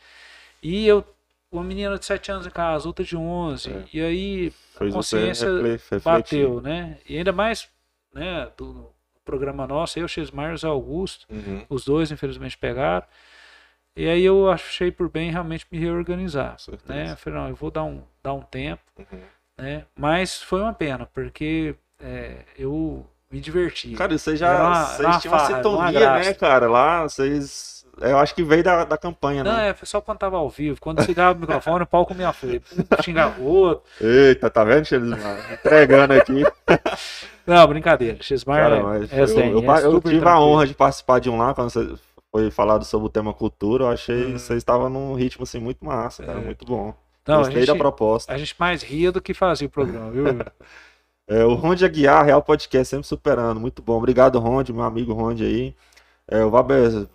E eu, uma menina de 7 anos em casa, outra de 11, É. e aí Fez você consciência refletir. bateu, né? E ainda mais, né, do programa nosso, eu, Xesmar e o Zé Augusto, Uhum. os dois infelizmente pegaram. E aí eu achei por bem realmente me reorganizar, né? Eu falei, não, eu vou dar um, dar um tempo, Uhum. né? Mas foi uma pena, porque é, eu me diverti. Cara, e vocês Era já. uma- Vocês tinham uma sintonia, né, cara? Lá, vocês. Eu acho que veio da, da campanha, Não, né? é só quando tava ao vivo. Quando ligava o microfone, o pau comia fogo. Um xingava o outro. Eita, tá vendo, Xelismar? Entregando aqui. Não, brincadeira. Xesmar Cara, é, mas é eu, zen, eu, é eu tive a tranquilo. honra de participar de um lá, quando você foi falado sobre o tema cultura, eu achei Hum. que vocês estavam num ritmo assim muito massa, cara, É. muito bom. Não, a Gostei da gente, proposta. a gente mais ria do que fazia o programa, viu? É, o Ronde Aguiar, Real Podcast, sempre superando. Muito bom. Obrigado, Ronde, meu amigo Ronde aí. É, o Valber,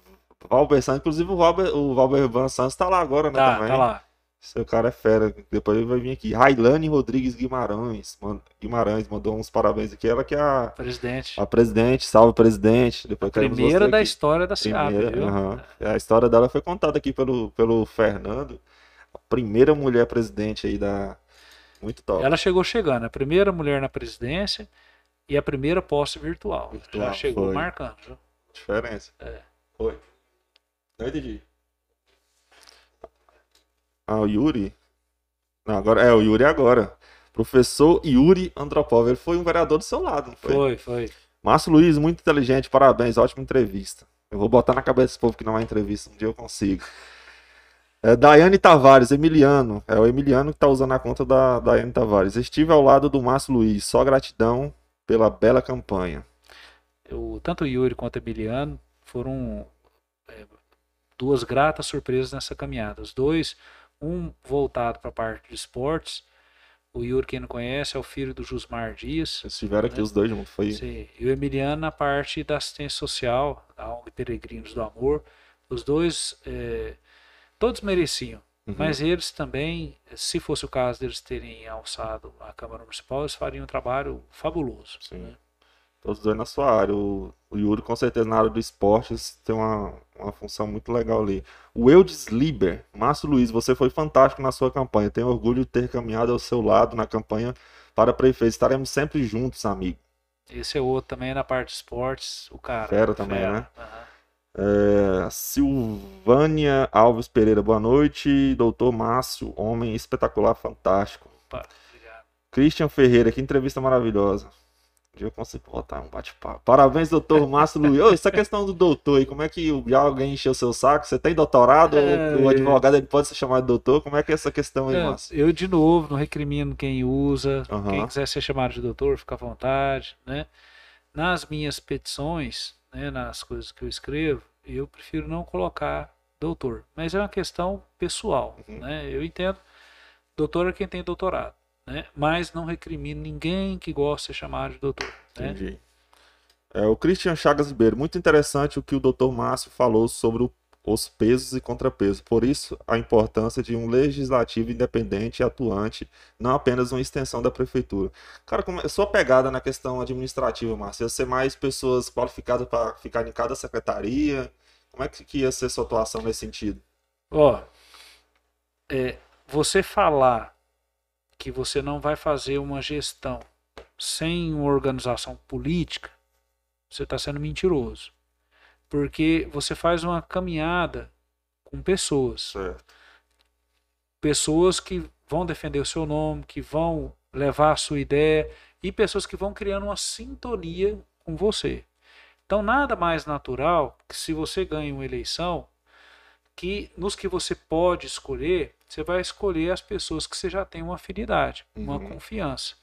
Valber Santos, inclusive o Valber, o Valber Santos tá lá agora, né, tá, também. tá lá. Seu cara é fera. Depois ele vai vir aqui. Railane Rodrigues Guimarães. Guimarães mandou uns parabéns aqui. Ela que é a, Presidente. a presidente. Salve, presidente. Depois Primeira da aqui. história da viu? aham. A história dela foi contada aqui pelo, pelo Fernando. A primeira mulher presidente aí da. Muito top. Ela chegou chegando, a primeira mulher na presidência e a primeira posse virtual. Virtual, Já chegou foi. marcando. Diferença. É. Foi. Não entendi. Ah, o Yuri? Não, agora, é, o Yuri agora. Professor Yuri Andropov. Ele foi um vereador do seu lado, não foi? Foi, foi. Márcio Luiz, muito inteligente, parabéns, ótima entrevista. Eu vou botar na cabeça desse povo que não é entrevista, um dia eu consigo. É, Daiane Tavares, Emiliano. É o Emiliano que tá usando a conta da Daiane Tavares. Estive ao lado do Márcio Luiz, só gratidão pela bela campanha. Eu, tanto o Yuri quanto o Emiliano foram é, duas gratas surpresas nessa caminhada. Os dois, um voltado para a parte de esportes. O Yuri, quem não conhece, é o filho do Jusmar Dias. Eles estiveram aqui É. os dois juntos, foi Sim, e o Emiliano na parte da assistência social, da ONG Peregrinos do Amor. Os dois, é, todos mereciam, Uhum. mas eles também, se fosse o caso deles terem alçado a Câmara Municipal, eles fariam um trabalho fabuloso. Sim. né? Todos dois na sua área. O, o Yuri, com certeza, na área do esportes, tem uma, uma função muito legal ali. O Eudes Liber, Márcio Luiz, você foi fantástico na sua campanha. Tenho orgulho de ter caminhado ao seu lado na campanha para prefeito. Estaremos sempre juntos, amigo. Esse é outro também na parte de esportes, o cara. Fera também, né? Aham. É, Silvânia Alves Pereira, boa noite. Doutor Márcio, homem espetacular, fantástico. Opa, obrigado. Christian Ferreira, que entrevista maravilhosa. Um dia eu consigo botar um bate-papo. Parabéns, doutor Márcio Luiz. Ô, essa questão do doutor aí, como é que já alguém encheu seu saco? Você tem doutorado? É. O advogado ele pode ser chamado de doutor? Como é que é essa questão aí, É, Márcio? eu, de novo, não recrimino quem usa. Aham. Quem quiser ser chamado de doutor, fica à vontade. Né? Nas minhas petições, né, nas coisas que eu escrevo, eu prefiro não colocar doutor. Mas é uma questão pessoal. Uhum. Né? Eu entendo. Doutor é quem tem doutorado. Né? Mas não recrimino ninguém que gosta de ser chamado de doutor. Né? Entendi. É, o Christian Chagas Ribeiro, muito interessante o que o doutor Márcio falou sobre o- os pesos e contrapesos. Por isso, a importância de um legislativo independente e atuante, não apenas uma extensão da prefeitura. Cara, como é, sua pegada na questão administrativa, Márcio, ia ser mais pessoas qualificadas para ficar em cada secretaria? Como é que que ia ser sua atuação nesse sentido? Ó, é, você falar que você não vai fazer uma gestão sem uma organização política, você está sendo mentiroso. Porque você faz uma caminhada com pessoas. Certo. Pessoas que vão defender o seu nome, que vão levar a sua ideia e pessoas que vão criando uma sintonia com você. Então, nada mais natural que se você ganha uma eleição, que nos que você pode escolher, você vai escolher as pessoas que você já tem uma afinidade, uma Uhum. confiança.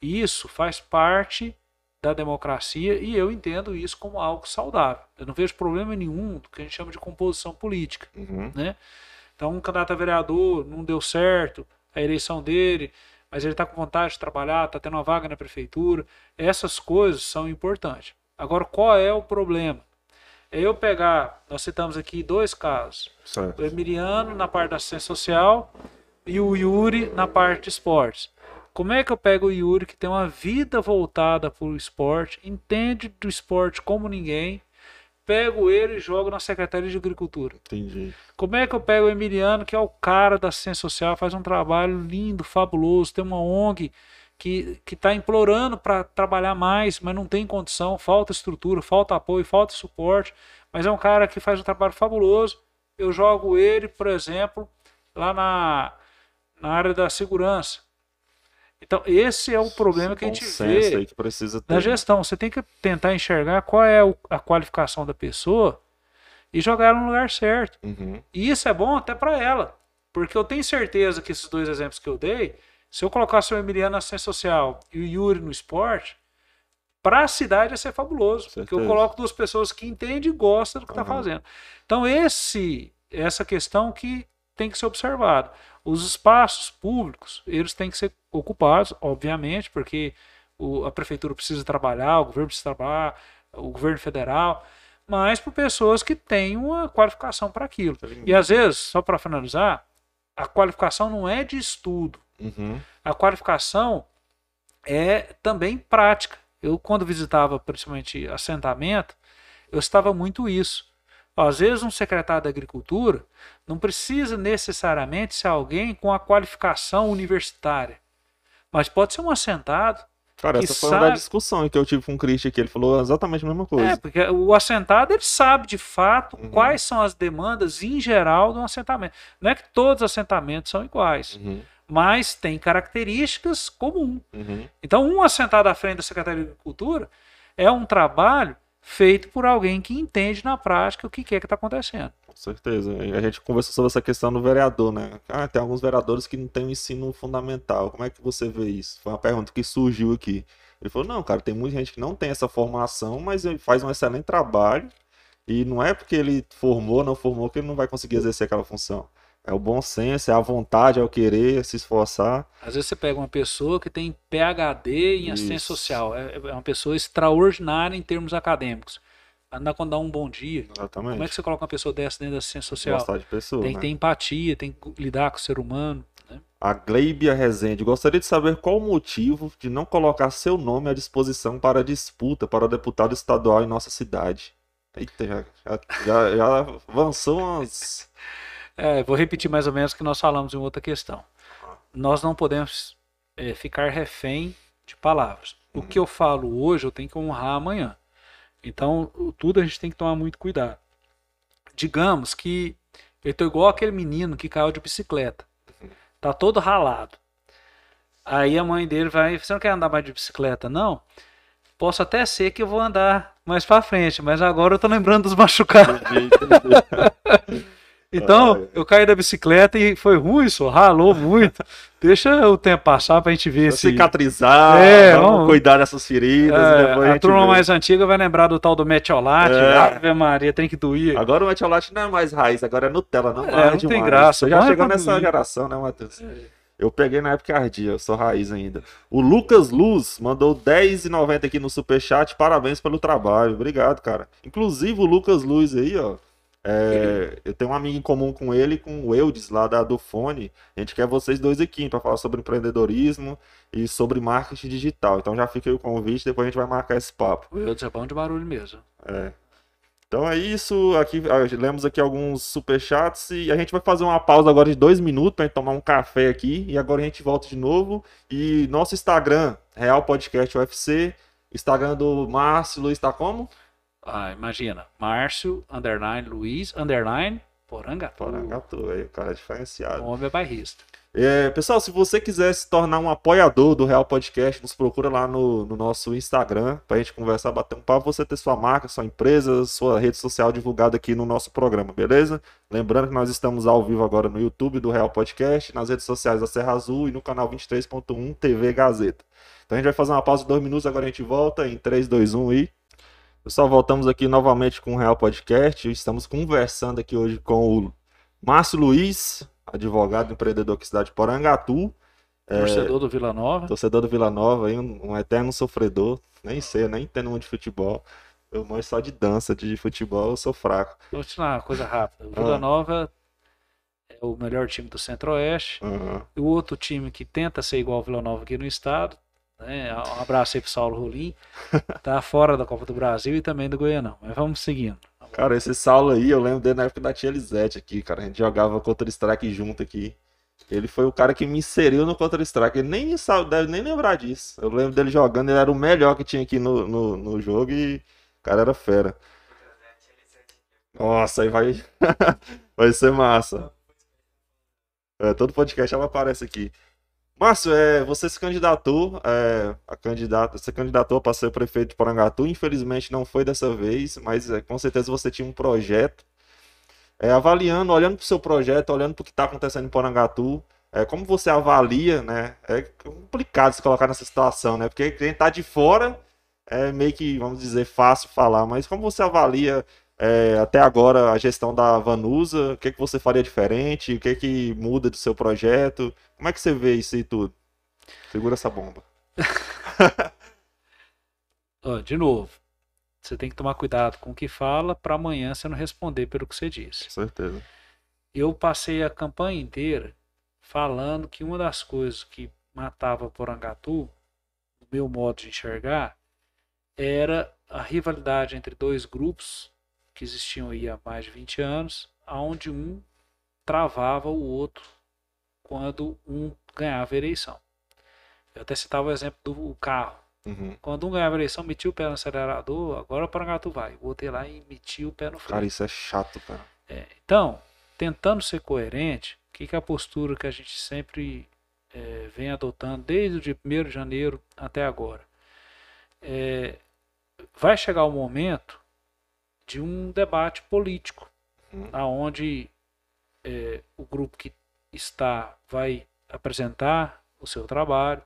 E isso faz parte da democracia e eu entendo isso como algo saudável. Eu não vejo problema nenhum do que a gente chama de composição política. Uhum. Né? Então, um candidato a vereador não deu certo a eleição dele, mas ele está com vontade de trabalhar, está tendo uma vaga na prefeitura. Essas coisas são importantes. Agora, qual é o problema? Eu pegar, nós citamos aqui dois casos: Certo. o Emiliano na parte da assistência social e o Yuri na parte de esportes. Como é que eu pego o Yuri que tem uma vida voltada para o esporte, entende do esporte como ninguém, pego ele e jogo na Secretaria de Agricultura? Entendi. Como é que eu pego o Emiliano, que é o cara da assistência social, faz um trabalho lindo, fabuloso, tem uma ONG que está implorando para trabalhar mais, mas não tem condição, falta estrutura, falta apoio, falta suporte, mas é um cara que faz um trabalho fabuloso. Eu jogo ele, por exemplo, lá na, na área da segurança. Então, esse é o problema que a gente vê aí que precisa ter. da gestão. Você tem que tentar enxergar qual é a qualificação da pessoa e jogar ela no lugar certo. Uhum. E isso é bom até para ela. Porque eu tenho certeza que esses dois exemplos que eu dei, se eu colocasse o Emiliano na ciência social e o Yuri no esporte, para a cidade ia ser fabuloso. Porque eu Certeza. coloco duas pessoas que entendem e gostam do que está Aham. fazendo. Então, esse, essa questão que tem que ser observada. Os espaços públicos, eles têm que ser ocupados, obviamente, porque o- a prefeitura precisa trabalhar, o governo precisa trabalhar, o governo federal, mas por pessoas que têm uma qualificação para aquilo. E às vezes, só para finalizar, a qualificação não é de estudo, Uhum. a qualificação é também prática. Eu, quando visitava principalmente assentamento, eu estava muito isso. Às vezes, um secretário da Agricultura não precisa necessariamente ser alguém com a qualificação universitária, mas pode ser um assentado. Cara, essa foi uma sabe- da discussão que eu tive com o Christian aqui. Ele falou exatamente a mesma coisa. É, porque o assentado ele sabe de fato Uhum. quais são as demandas em geral de um assentamento. Não é que todos os assentamentos são iguais, Uhum. Mas tem características comuns. Uhum. Então, um assentado à frente da Secretaria de Agricultura é um trabalho feito por alguém que entende na prática o que é que está acontecendo. Com certeza. E A gente conversou sobre essa questão do vereador, né? Ah, tem alguns vereadores que não têm o ensino fundamental. Como é que você vê isso? Foi uma pergunta que surgiu aqui. Ele falou: não, cara, tem muita gente que não tem essa formação, mas ele faz um excelente trabalho. E não é porque ele formou, não formou, que ele não vai conseguir exercer aquela função. É o bom senso, é a vontade, é o querer, se esforçar. Às vezes você pega uma pessoa que tem PhD em assistência Isso. social, é é uma pessoa extraordinária em termos acadêmicos. Não quando dá um bom dia. Exatamente. Como é que você coloca uma pessoa dessa dentro da assistência social? Gostar de pessoa. Tem né? que ter empatia, tem que lidar com o ser humano. né? A Gleibia Rezende, gostaria de saber qual o motivo de não colocar seu nome à disposição para a disputa para deputado estadual em nossa cidade. Eita, já, já, já, já avançou umas. É, vou repetir mais ou menos o que nós falamos em outra questão. Nós não podemos é, ficar refém de palavras. O que eu falo hoje, eu tenho que honrar amanhã. Então, tudo a gente tem que tomar muito cuidado. Digamos que eu estou igual aquele menino que caiu de bicicleta. Tá todo ralado. Aí a mãe dele vai, você não quer andar mais de bicicleta, não? Posso até ser que eu vou andar mais pra frente, mas agora eu tô lembrando dos machucados. Então, eu caí da bicicleta e foi ruim, só ralou muito. Deixa o tempo passar pra gente ver se. Cicatrizar, É, vamos, vamos- cuidar dessas feridas. É, depois a gente turma vê. mais antiga vai lembrar do tal do metiolate. É. Ave Maria, tem que doer. Agora o metiolate não é mais raiz, agora é Nutella, não É, não tem graça, já é chegou nessa doer. geração, né, Matheus? Eu peguei na época ardia, eu sou raiz ainda. O Lucas Luz mandou 10,90 aqui no Superchat, parabéns pelo trabalho, obrigado, cara. Inclusive o Lucas Luz aí, ó, é, eu tenho um amigo em comum com ele, com o Eudes, lá da, do Fone. A gente quer vocês dois aqui para falar sobre empreendedorismo e sobre marketing digital. Então já fica aí o convite, depois a gente vai marcar esse papo. O Eudes é bom de barulho mesmo. É. Então é isso. Aqui ah, lemos aqui alguns superchats e a gente vai fazer uma pausa agora de dois minutos para tomar um café aqui e agora a gente volta de novo. E nosso Instagram, Real Podcast UFC, Instagram do Márcio Luiz tá como? Ah, imagina. Márcio, underline, Luiz, underline, Porangatu. Porangatu, aí o cara é diferenciado. O homem é bairrista. É, pessoal, se você quiser se tornar um apoiador do Real Podcast, nos procura lá no, no nosso Instagram pra gente conversar, bater um papo, você ter sua marca, sua empresa, sua rede social divulgada aqui no nosso programa, beleza? Lembrando que nós estamos ao vivo agora no YouTube do Real Podcast, nas redes sociais da Serra Azul e no canal 23.1 TV Gazeta. Então a gente vai fazer uma pausa de dois minutos, agora a gente volta em 3, 2, 1 e. Pessoal, voltamos aqui novamente com o Real Podcast. Estamos conversando aqui hoje com o Márcio Luiz, advogado, empreendedor aqui da cidade de Porangatu. É, Torcedor do Vila Nova. torcedor do Vila Nova, aí, um, um eterno sofredor. Nem sei, nem entendo muito de futebol. Eu manjo só de dança, de futebol eu sou fraco. Vou te falar uma coisa rápida. O Vila Ah. Nova é o melhor time do Centro-Oeste. E o outro time que tenta ser igual ao Vila Nova aqui no estado, né? Um abraço aí pro Saulo Rolim, tá fora da Copa do Brasil e também do Goianão. Mas vamos seguindo. Cara, esse Saulo aí, eu lembro dele na época da tia Elisete aqui, cara. A gente jogava Counter-Strike junto aqui. Ele foi o cara que me inseriu no Counter-Strike. Ele nem sabe, deve nem lembrar disso. Eu lembro dele jogando, ele era o melhor que tinha aqui no, no, no jogo e o cara era fera. Nossa, aí vai, vai ser massa. É, todo podcast ela aparece aqui. Márcio, é, você se candidatou, é, a candidata, você candidatou para ser prefeito de Porangatu, infelizmente não foi dessa vez, mas é, com certeza você tinha um projeto. É, avaliando, olhando para o seu projeto, olhando para o que está acontecendo em Porangatu, é, como você avalia, né? É complicado se colocar nessa situação, né? Porque quem está de fora é meio que, vamos dizer, fácil falar, mas como você avalia é, até agora a gestão da Vanusa, o que, que você faria diferente, o que, que muda do seu projeto, como é que você vê isso e tudo? Segura essa bomba. Ó, de novo, você tem que tomar cuidado com o que fala para amanhã você não responder pelo que você disse. Com certeza. Eu passei a campanha inteira falando que uma das coisas que matava Porangatu, no meu modo de enxergar, era a rivalidade entre dois grupos que existiam aí há mais de 20 anos, onde um travava o outro quando um ganhava a eleição. Eu até citava o exemplo do carro. Uhum. Quando um ganhava a eleição, metia o pé no acelerador, agora o Porangatu vai. Ia lá e metia o pé no freio. Cara, isso é chato, cara. Então, tentando ser coerente, o que, que é a postura que a gente sempre eh, vem adotando desde o dia 1 de janeiro até agora? É, vai chegar o momento de um debate político, Uhum. aonde eh, o grupo que está vai apresentar o seu trabalho,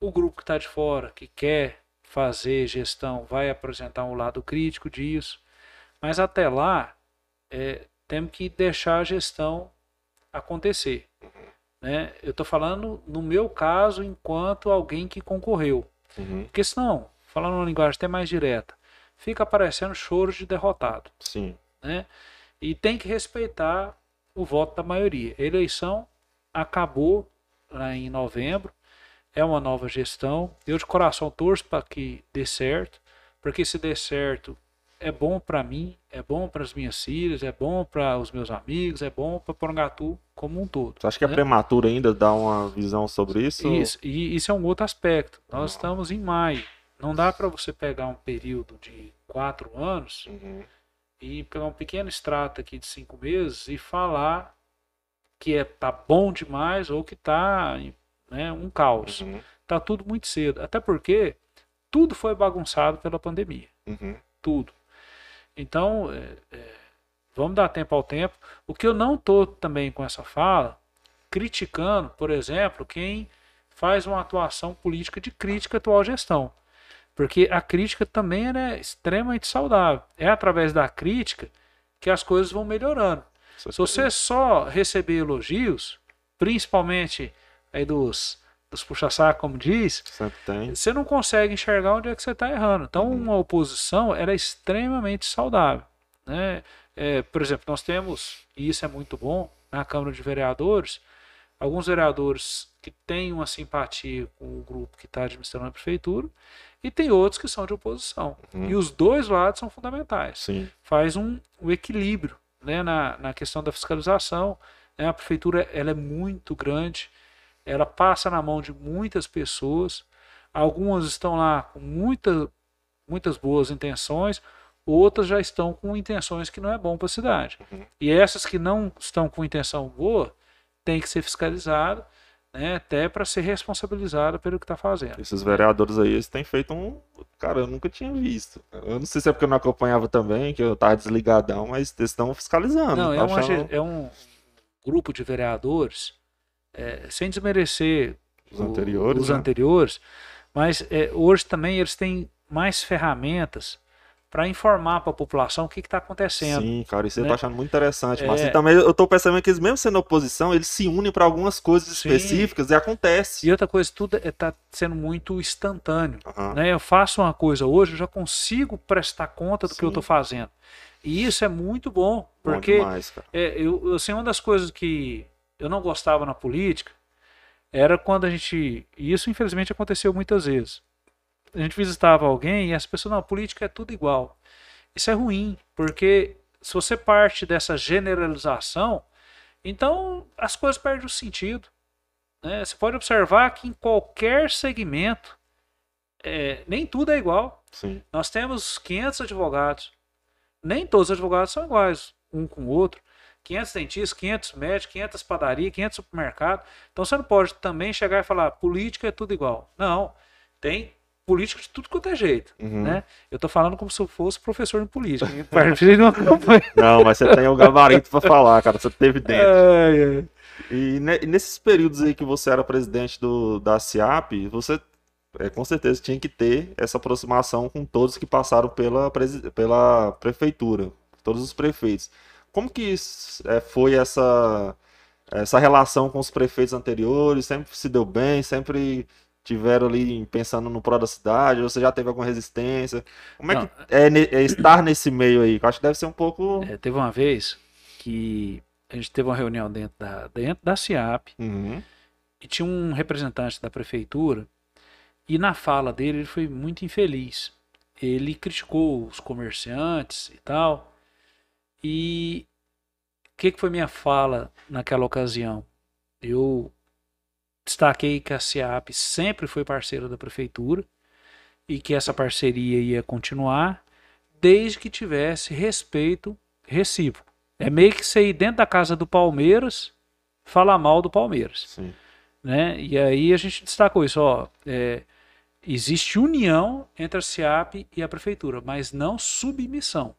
o grupo que está de fora, que quer fazer gestão, vai apresentar um lado crítico disso, mas até lá é, temos que deixar a gestão acontecer. Né? Eu estou falando no meu caso enquanto alguém que concorreu. Uhum. Porque senão, falando uma linguagem até mais direta, fica aparecendo choro de derrotado. Sim. Né? E tem que respeitar o voto da maioria. A eleição acabou lá em novembro, é uma nova gestão. Eu de coração torço para que dê certo, porque se der certo é bom para mim, é bom para as minhas filhas, é bom para os meus amigos, é bom para Porangatu como um todo. Você acha que é né? prematuro ainda dar uma visão sobre isso? Isso, e isso é um outro aspecto. Nós estamos em maio. Não dá para você pegar um período de quatro anos Uhum. e pegar um pequeno extrato aqui de cinco meses e falar que é tá bom demais ou que tá né, um caos. Uhum. Tá tudo muito cedo. Até porque tudo foi bagunçado pela pandemia. Uhum. Tudo. Então, é, é, vamos dar tempo ao tempo. O que eu não tô também com essa fala, criticando, por exemplo, quem faz uma atuação política de crítica à atual gestão. Porque a crítica também é extremamente saudável. É através da crítica que as coisas vão melhorando. Se você só receber elogios, principalmente aí dos, dos puxa-saco, como diz, você não consegue enxergar onde é que você está errando. Então, Uhum. uma oposição ela é extremamente saudável. Né? É, por exemplo, nós temos, e isso é muito bom, na Câmara de Vereadores, alguns vereadores que têm uma simpatia com o grupo que está administrando a prefeitura, e tem outros que são de oposição. Uhum. E os dois lados são fundamentais Sim. faz um, um equilíbrio né, na, na questão da fiscalização. né? A prefeitura ela é muito grande, ela passa na mão de muitas pessoas, algumas estão lá com muita, muitas boas intenções, outras já estão com intenções que não é bom para a cidade. Uhum. E essas que não estão com intenção boa, tem que ser fiscalizado, né, até para ser responsabilizado pelo que está fazendo. Esses vereadores aí, eles têm feito um. Cara, eu nunca tinha visto. Eu não sei se é porque eu não acompanhava também, que eu tava desligadão, mas eles estão fiscalizando. Não, é, tá uma achando é um grupo de vereadores, é, sem desmerecer Os o- anteriores. os né? anteriores, mas é, hoje também eles têm mais ferramentas para informar para a população o que está acontecendo. Sim, cara, isso eu né? tô achando muito interessante. Mas É. assim, também eu tô percebendo que eles, mesmo sendo oposição, eles se unem para algumas coisas Sim. específicas e acontece. E outra coisa, tudo está sendo muito instantâneo. Aham. né? Eu faço uma coisa hoje, eu já consigo prestar conta do que eu Sim. estou fazendo. E isso é muito bom, Bom porque demais, cara. é, eu, assim, uma das coisas que eu não gostava na política era quando a gente. E isso, infelizmente, aconteceu muitas vezes. A gente visitava alguém e as pessoas, não, a política é tudo igual. Isso é ruim, porque se você parte dessa generalização, então as coisas perdem o sentido. né? Você pode observar que em qualquer segmento, é, nem tudo é igual. Sim. Nós temos 500 advogados. Nem todos os advogados são iguais, um com o outro. 500 dentistas, 500 médicos, 500 padarias, 500 supermercados. Então você não pode também chegar e falar política é tudo igual. Não. Tem política de tudo quanto é jeito. Uhum. Né? Eu tô falando como se eu fosse professor de política. Não, mas você tem o gabarito pra falar, cara. Você teve dentro. Ai, ai. E, ne- e nesses períodos aí que você era presidente do, da SIAP, você é, com certeza tinha que ter essa aproximação com todos que passaram pela, pela prefeitura, todos os prefeitos. Como que isso, é, foi essa, essa relação com os prefeitos anteriores? Sempre se deu bem? Sempre tiveram ali pensando no pró da cidade? Ou você já teve alguma resistência? Como é Não. que é, é estar nesse meio aí? Eu acho que deve ser um pouco. É, teve uma vez que a gente teve uma reunião dentro da, dentro da CIAP Uhum, e tinha um representante da prefeitura e na fala dele ele foi muito infeliz. Ele criticou os comerciantes e tal. E o que, que foi minha fala naquela ocasião? Eu destaquei que a CIAP sempre foi parceira da prefeitura e que essa parceria ia continuar desde que tivesse respeito recíproco. É meio que você ir dentro da casa do Palmeiras falar mal do Palmeiras sim. né? E aí a gente destacou isso, ó, é, existe união entre a SIAP e a prefeitura, mas não submissão.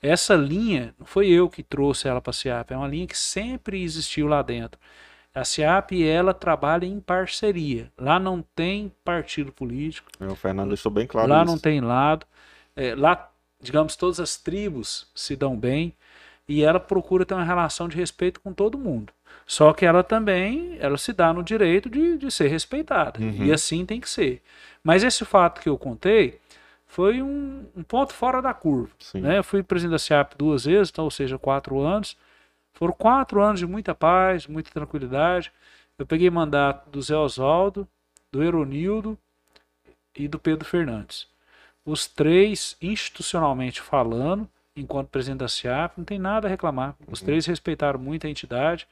Essa linha, não foi eu que trouxe ela para a SIAP, é uma linha que sempre existiu lá dentro. A SIAP, ela trabalha em parceria. Lá não tem partido político, O Fernando deixou bem claro lá isso. não tem lado. É, lá, digamos, todas as tribos se dão bem e ela procura ter uma relação de respeito com todo mundo. Só que ela também, ela se dá no direito de, de ser respeitada. Uhum. E assim tem que ser. Mas esse fato que eu contei foi um, um ponto fora da curva. Sim. Né? Eu fui presidente da SIAP duas vezes, então, ou seja, quatro anos. Foram quatro anos de muita paz, muita tranquilidade. Eu peguei mandato do Zé Oswaldo, do Eronildo e do Pedro Fernandes. Os três, institucionalmente falando, enquanto presidente da SIAP, não tem nada a reclamar. Os Uhum. três respeitaram muito a entidade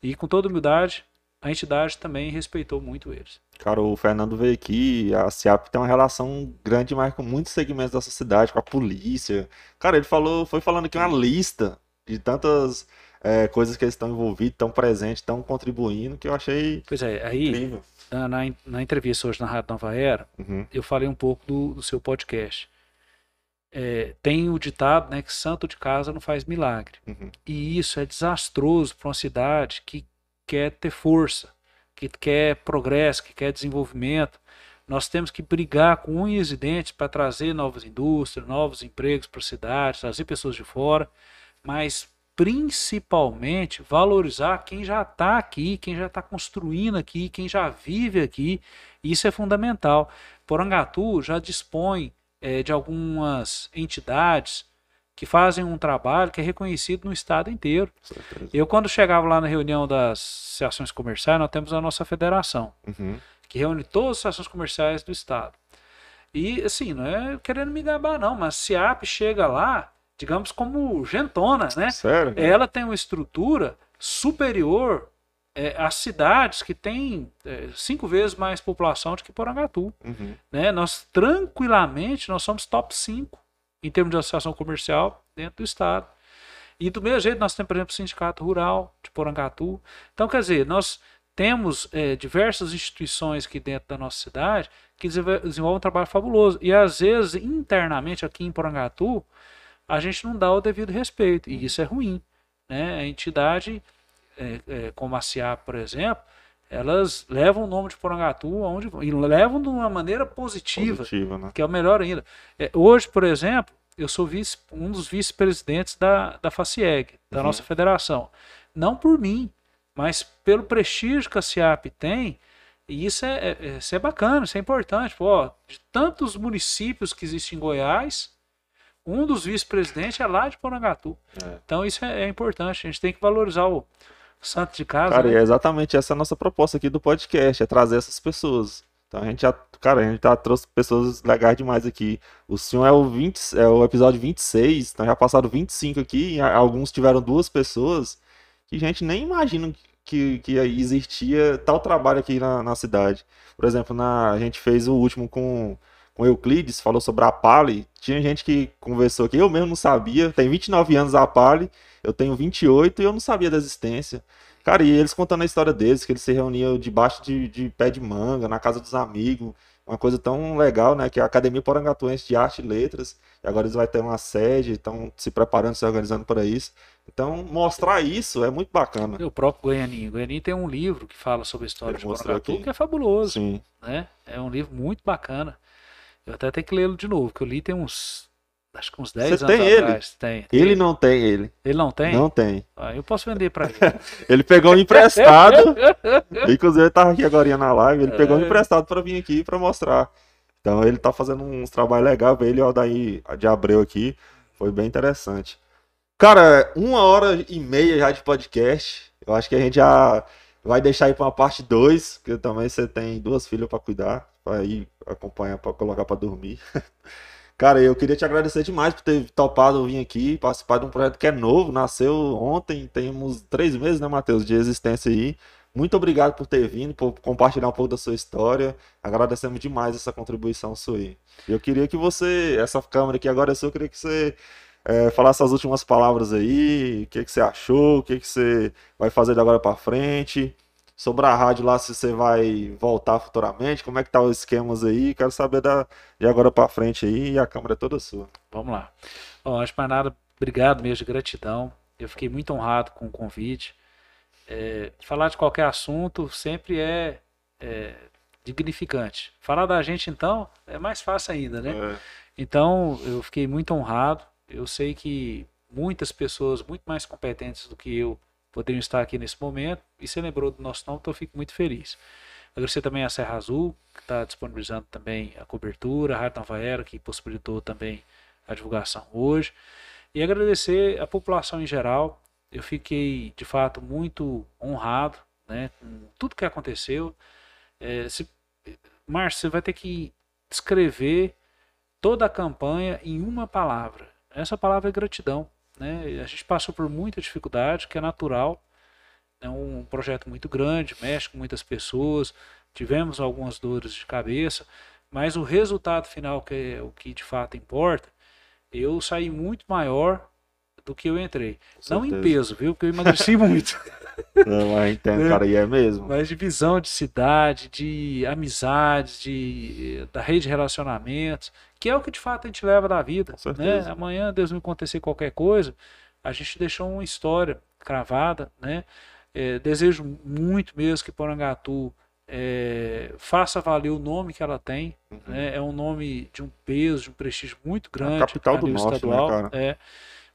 e, com toda humildade, a entidade também respeitou muito eles. Cara, o Fernando veio aqui, a SIAP tem uma relação grande mais com muitos segmentos dessa cidade, com a polícia. Cara, ele falou, foi falando aqui uma lista de tantas é, coisas que eles estão envolvidos, estão presentes, estão contribuindo, que eu achei Pois é, aí, incrível. na, na, entrevista hoje na Rádio Nova Era, Uhum, eu falei um pouco do, do seu podcast. É, tem o ditado né, que santo de casa não faz milagre. uhum. E isso é desastroso para uma cidade que quer ter força, que quer progresso, que quer desenvolvimento. Nós temos que brigar com unhas e dentes para trazer novas indústrias, novos empregos para a cidade, trazer pessoas de fora, mas principalmente valorizar quem já está aqui, quem já está construindo aqui, quem já vive aqui. Isso é fundamental. Porangatu já dispõe eh, de algumas entidades que fazem um trabalho que é reconhecido no estado inteiro. certeza. Eu, quando chegava lá na reunião das associações comerciais, nós temos a nossa federação, Uhum, que reúne todas as associações comerciais do estado. E, assim, não é querendo me gabar, não, mas a CIAP chega lá, digamos, como gentona, né? Sério? Ela tem uma estrutura superior é, às cidades que têm é, cinco vezes mais população do que Porangatu. Uhum, Né? Nós, tranquilamente, nós somos top 5 em termos de associação comercial dentro do Estado. E do mesmo jeito, nós temos, por exemplo, o Sindicato Rural de Porangatu. Então, quer dizer, nós temos é, diversas instituições aqui dentro da nossa cidade que desenvolvem um trabalho fabuloso. E às vezes, internamente, aqui em Porangatu, a gente não dá o devido respeito. E isso é ruim. Né? A entidade, é, é, como a CIAP, por exemplo, elas levam o nome de Porangatu aonde e levam de uma maneira positiva, positiva né? que é o melhor ainda. É, hoje, por exemplo, eu sou vice, um dos vice-presidentes da, da FACIEG, da uhum. nossa federação. Não por mim, mas pelo prestígio que a CIAP tem, e isso é, é, isso é bacana, isso é importante. Pô, de tantos municípios que existem em Goiás, um dos vice-presidentes é lá de Porangatu. É. Então isso é, é, importante, a gente tem que valorizar o santo de casa. Cara, né? é exatamente essa a nossa proposta aqui do podcast, é trazer essas pessoas. Então a gente já, cara, a gente já trouxe pessoas legais demais aqui. O senhor é o 20, é o episódio 26, então já passaram 25 aqui, alguns tiveram duas pessoas que a gente nem imagina que, que existia tal trabalho aqui na, na cidade. Por exemplo, na, a gente fez o último com, com Euclides, falou sobre a Pali. Tinha gente que conversou aqui, eu mesmo não sabia. Tem 29 anos a Pali, eu tenho 28 e eu não sabia da existência. Cara, e eles contando a história deles, que eles se reuniam debaixo de, de pé de manga, na casa dos amigos. Uma coisa tão legal, né? Que é a Academia Porangatuense de Arte e Letras. E agora eles vão ter uma sede, estão se preparando, se organizando para isso. Então, mostrar isso é muito bacana. o próprio Goianinho. O Goianinho tem um livro que fala sobre a história Ele de Porangatu, que é fabuloso. Sim. Né? É um livro muito bacana. Eu até tenho que lê-lo de novo, porque eu li tem uns acho que uns 10 Você anos tem atrás. Ele? Tem, tem. Ele não tem ele. Ele não tem? Não tem. Ah, eu posso vender para ele. ele pegou um emprestado. inclusive ele tava aqui agora na live, ele pegou um é. emprestado para vir aqui para mostrar. Então ele tá fazendo uns trabalhos legais, ele o daí de Abreu aqui. Foi bem interessante. Cara, uma hora e meia já de podcast. Eu acho que a gente já vai deixar aí para uma parte 2, porque também você tem duas filhas para cuidar, para ir acompanhar, para colocar para dormir. Cara, eu queria te agradecer demais por ter topado vir aqui, participar de um projeto que é novo, nasceu ontem, temos três meses, né, Matheus, de existência aí. Muito obrigado por ter vindo, por compartilhar um pouco da sua história. Agradecemos demais essa contribuição sua aí. Eu queria que você, essa câmera aqui agora é sua, eu queria que você é, falasse as últimas palavras aí, o que, que você achou, o que, que você vai fazer de agora para frente sobre a rádio lá, se você vai voltar futuramente, como é que tá os esquemas aí, quero saber da, de agora para frente aí, e a câmera é toda sua. Vamos lá. Bom, acho mais nada, obrigado mesmo, de gratidão, eu fiquei muito honrado com o convite. É, falar de qualquer assunto sempre é, é, dignificante. Falar da gente, então, é mais fácil ainda, né? É. Então, eu fiquei muito honrado, eu sei que muitas pessoas muito mais competentes do que eu poderiam estar aqui nesse momento e você lembrou do nosso nome, então eu fico muito feliz. Agradecer também a Serra Azul, que está disponibilizando também a cobertura, a Rádio Nova Era, que possibilitou também a divulgação hoje. E agradecer a população em geral. Eu fiquei, de fato, muito honrado né, com tudo que aconteceu. É, se, Márcio, você vai ter que descrever toda a campanha em uma palavra. Essa palavra é gratidão. Né? A gente passou por muita dificuldade, que é natural. É um projeto muito grande, mexe com muitas pessoas, tivemos algumas dores de cabeça, mas o resultado final, que é o que de fato importa, eu saí muito maior do que eu entrei. Não em peso, viu? Porque eu emagreci muito. Não, mas entendo, cara, e é mesmo. Mas de visão de cidade, de amizades, de, da rede de relacionamentos, que é o que de fato a gente leva da vida. Né? Amanhã, Deus me acontecer qualquer coisa, a gente deixou uma história cravada, né? É, desejo muito mesmo que Porangatu é, faça valer o nome que ela tem. Uhum. Né? É um nome de um peso, de um prestígio muito grande. A capital do norte, né, estadual, né, cara? É,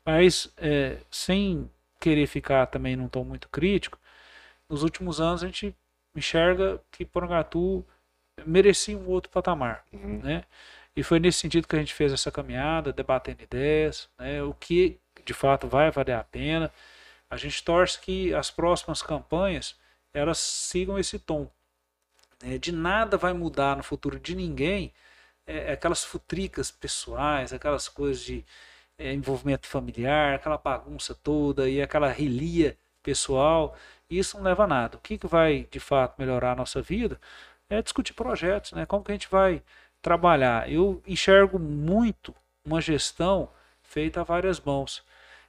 mas é, sem querer ficar também num tom muito crítico, nos últimos anos a gente enxerga que Porangatu merecia um outro patamar, uhum. né? E foi nesse sentido que a gente fez essa caminhada, debatendo ideias, né? O que de fato vai valer a pena. A gente torce que as próximas campanhas elas sigam esse tom. Né? De nada vai mudar no futuro de ninguém é, aquelas futricas pessoais, aquelas coisas de é, envolvimento familiar, aquela bagunça toda e aquela relia pessoal, isso não leva a nada. O que, que vai de fato melhorar a nossa vida é discutir projetos, né? Como que a gente vai trabalhar? Eu enxergo muito, uma gestão feita a várias mãos.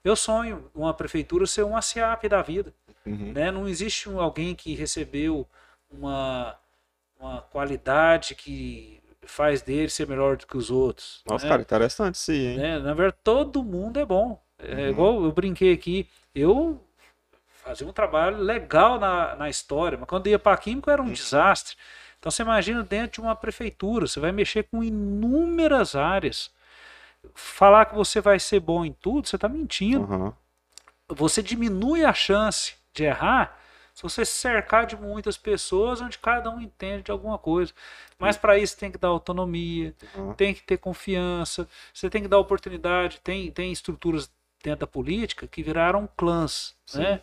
Eu sonho uma prefeitura ser uma SIAP da vida. Uhum. Né? Não existe alguém que recebeu uma, uma qualidade que faz dele ser melhor do que os outros. Nossa, né? cara, interessante sim, hein? Né? Na verdade, todo mundo é bom. É uhum. igual eu brinquei aqui, eu fazia um trabalho legal na, na história, mas quando ia para químico era um uhum. desastre. Então você imagina dentro de uma prefeitura, você vai mexer com inúmeras áreas. Falar que você vai ser bom em tudo, você está mentindo. Uhum. Você diminui a chance de errar se você se cercar de muitas pessoas onde cada um entende de alguma coisa. Mas para isso tem que dar autonomia, uhum. tem que ter confiança, você tem que dar oportunidade. Tem, tem estruturas dentro da política que viraram clãs, Sim. né?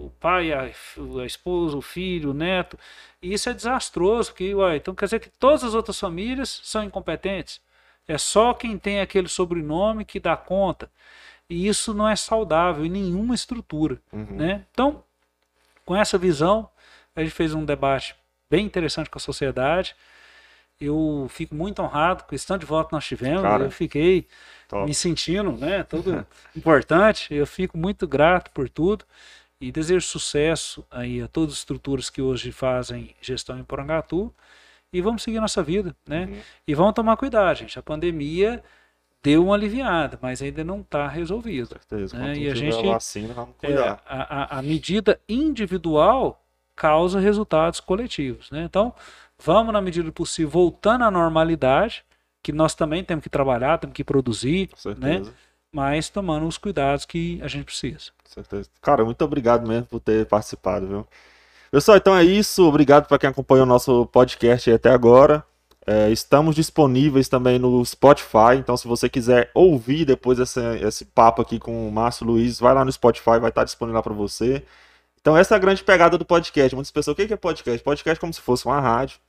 O pai, a, a, esposa, o filho, o neto. E isso é desastroso, porque, uai, então quer dizer que todas as outras famílias são incompetentes. É só quem tem aquele sobrenome que dá conta. E isso não é saudável em nenhuma estrutura. Uhum. Né? Então, com essa visão, a gente fez um debate bem interessante com a sociedade. Eu fico muito honrado com esse tanto de voto que nós tivemos. Cara, eu fiquei top. me sentindo né, todo importante. Eu fico muito grato por tudo e desejo sucesso aí a todas as estruturas que hoje fazem gestão em Porangatu e vamos seguir nossa vida, né? Uhum. E vamos tomar cuidado, gente. A pandemia deu uma aliviada, mas ainda não está resolvido. Certeza. Né? E a gente vacina, vamos é, cuidar. É, a, a, medida individual causa resultados coletivos, né? Então vamos na medida do possível voltando à normalidade, que nós também temos que trabalhar, temos que produzir, né? Mas tomando os cuidados que a gente precisa. Certeza. Cara, muito obrigado mesmo por ter participado, viu? Pessoal, então é isso. Obrigado para quem acompanhou o nosso podcast até agora. É, estamos disponíveis também no Spotify, então se você quiser ouvir depois esse, esse papo aqui com o Márcio Luiz, vai lá no Spotify, vai estar disponível lá para você. Então essa é a grande pegada do podcast. Muitas pessoas, o que é podcast? Podcast é como se fosse uma rádio,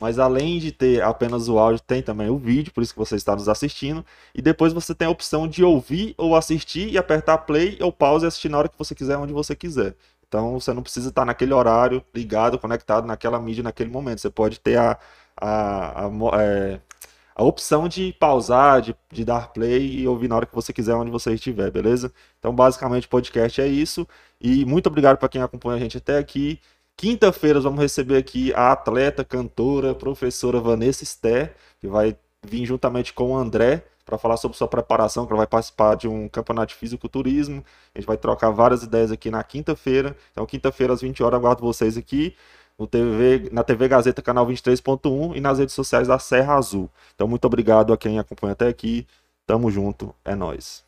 mas além de ter apenas o áudio, tem também o vídeo, por isso que você está nos assistindo. E depois você tem a opção de ouvir ou assistir e apertar play ou pause e assistir na hora que você quiser, onde você quiser. Então você não precisa estar naquele horário ligado, conectado naquela mídia naquele momento. Você pode ter a, a, a, é, a opção de pausar, de, de dar play e ouvir na hora que você quiser, onde você estiver, beleza? Então basicamente o podcast é isso. E muito obrigado para quem acompanha a gente até aqui. Quinta-feira vamos receber aqui a atleta, cantora, professora Vanessa Sté, que vai vir juntamente com o André para falar sobre sua preparação, que ela vai participar de um campeonato de fisiculturismo. A gente vai trocar várias ideias aqui na quinta-feira. Então, quinta-feira, às 20 horas, aguardo vocês aqui TV, na TV Gazeta, canal 23.1 e nas redes sociais da Serra Azul. Então, muito obrigado a quem acompanha até aqui. Tamo junto, é nós.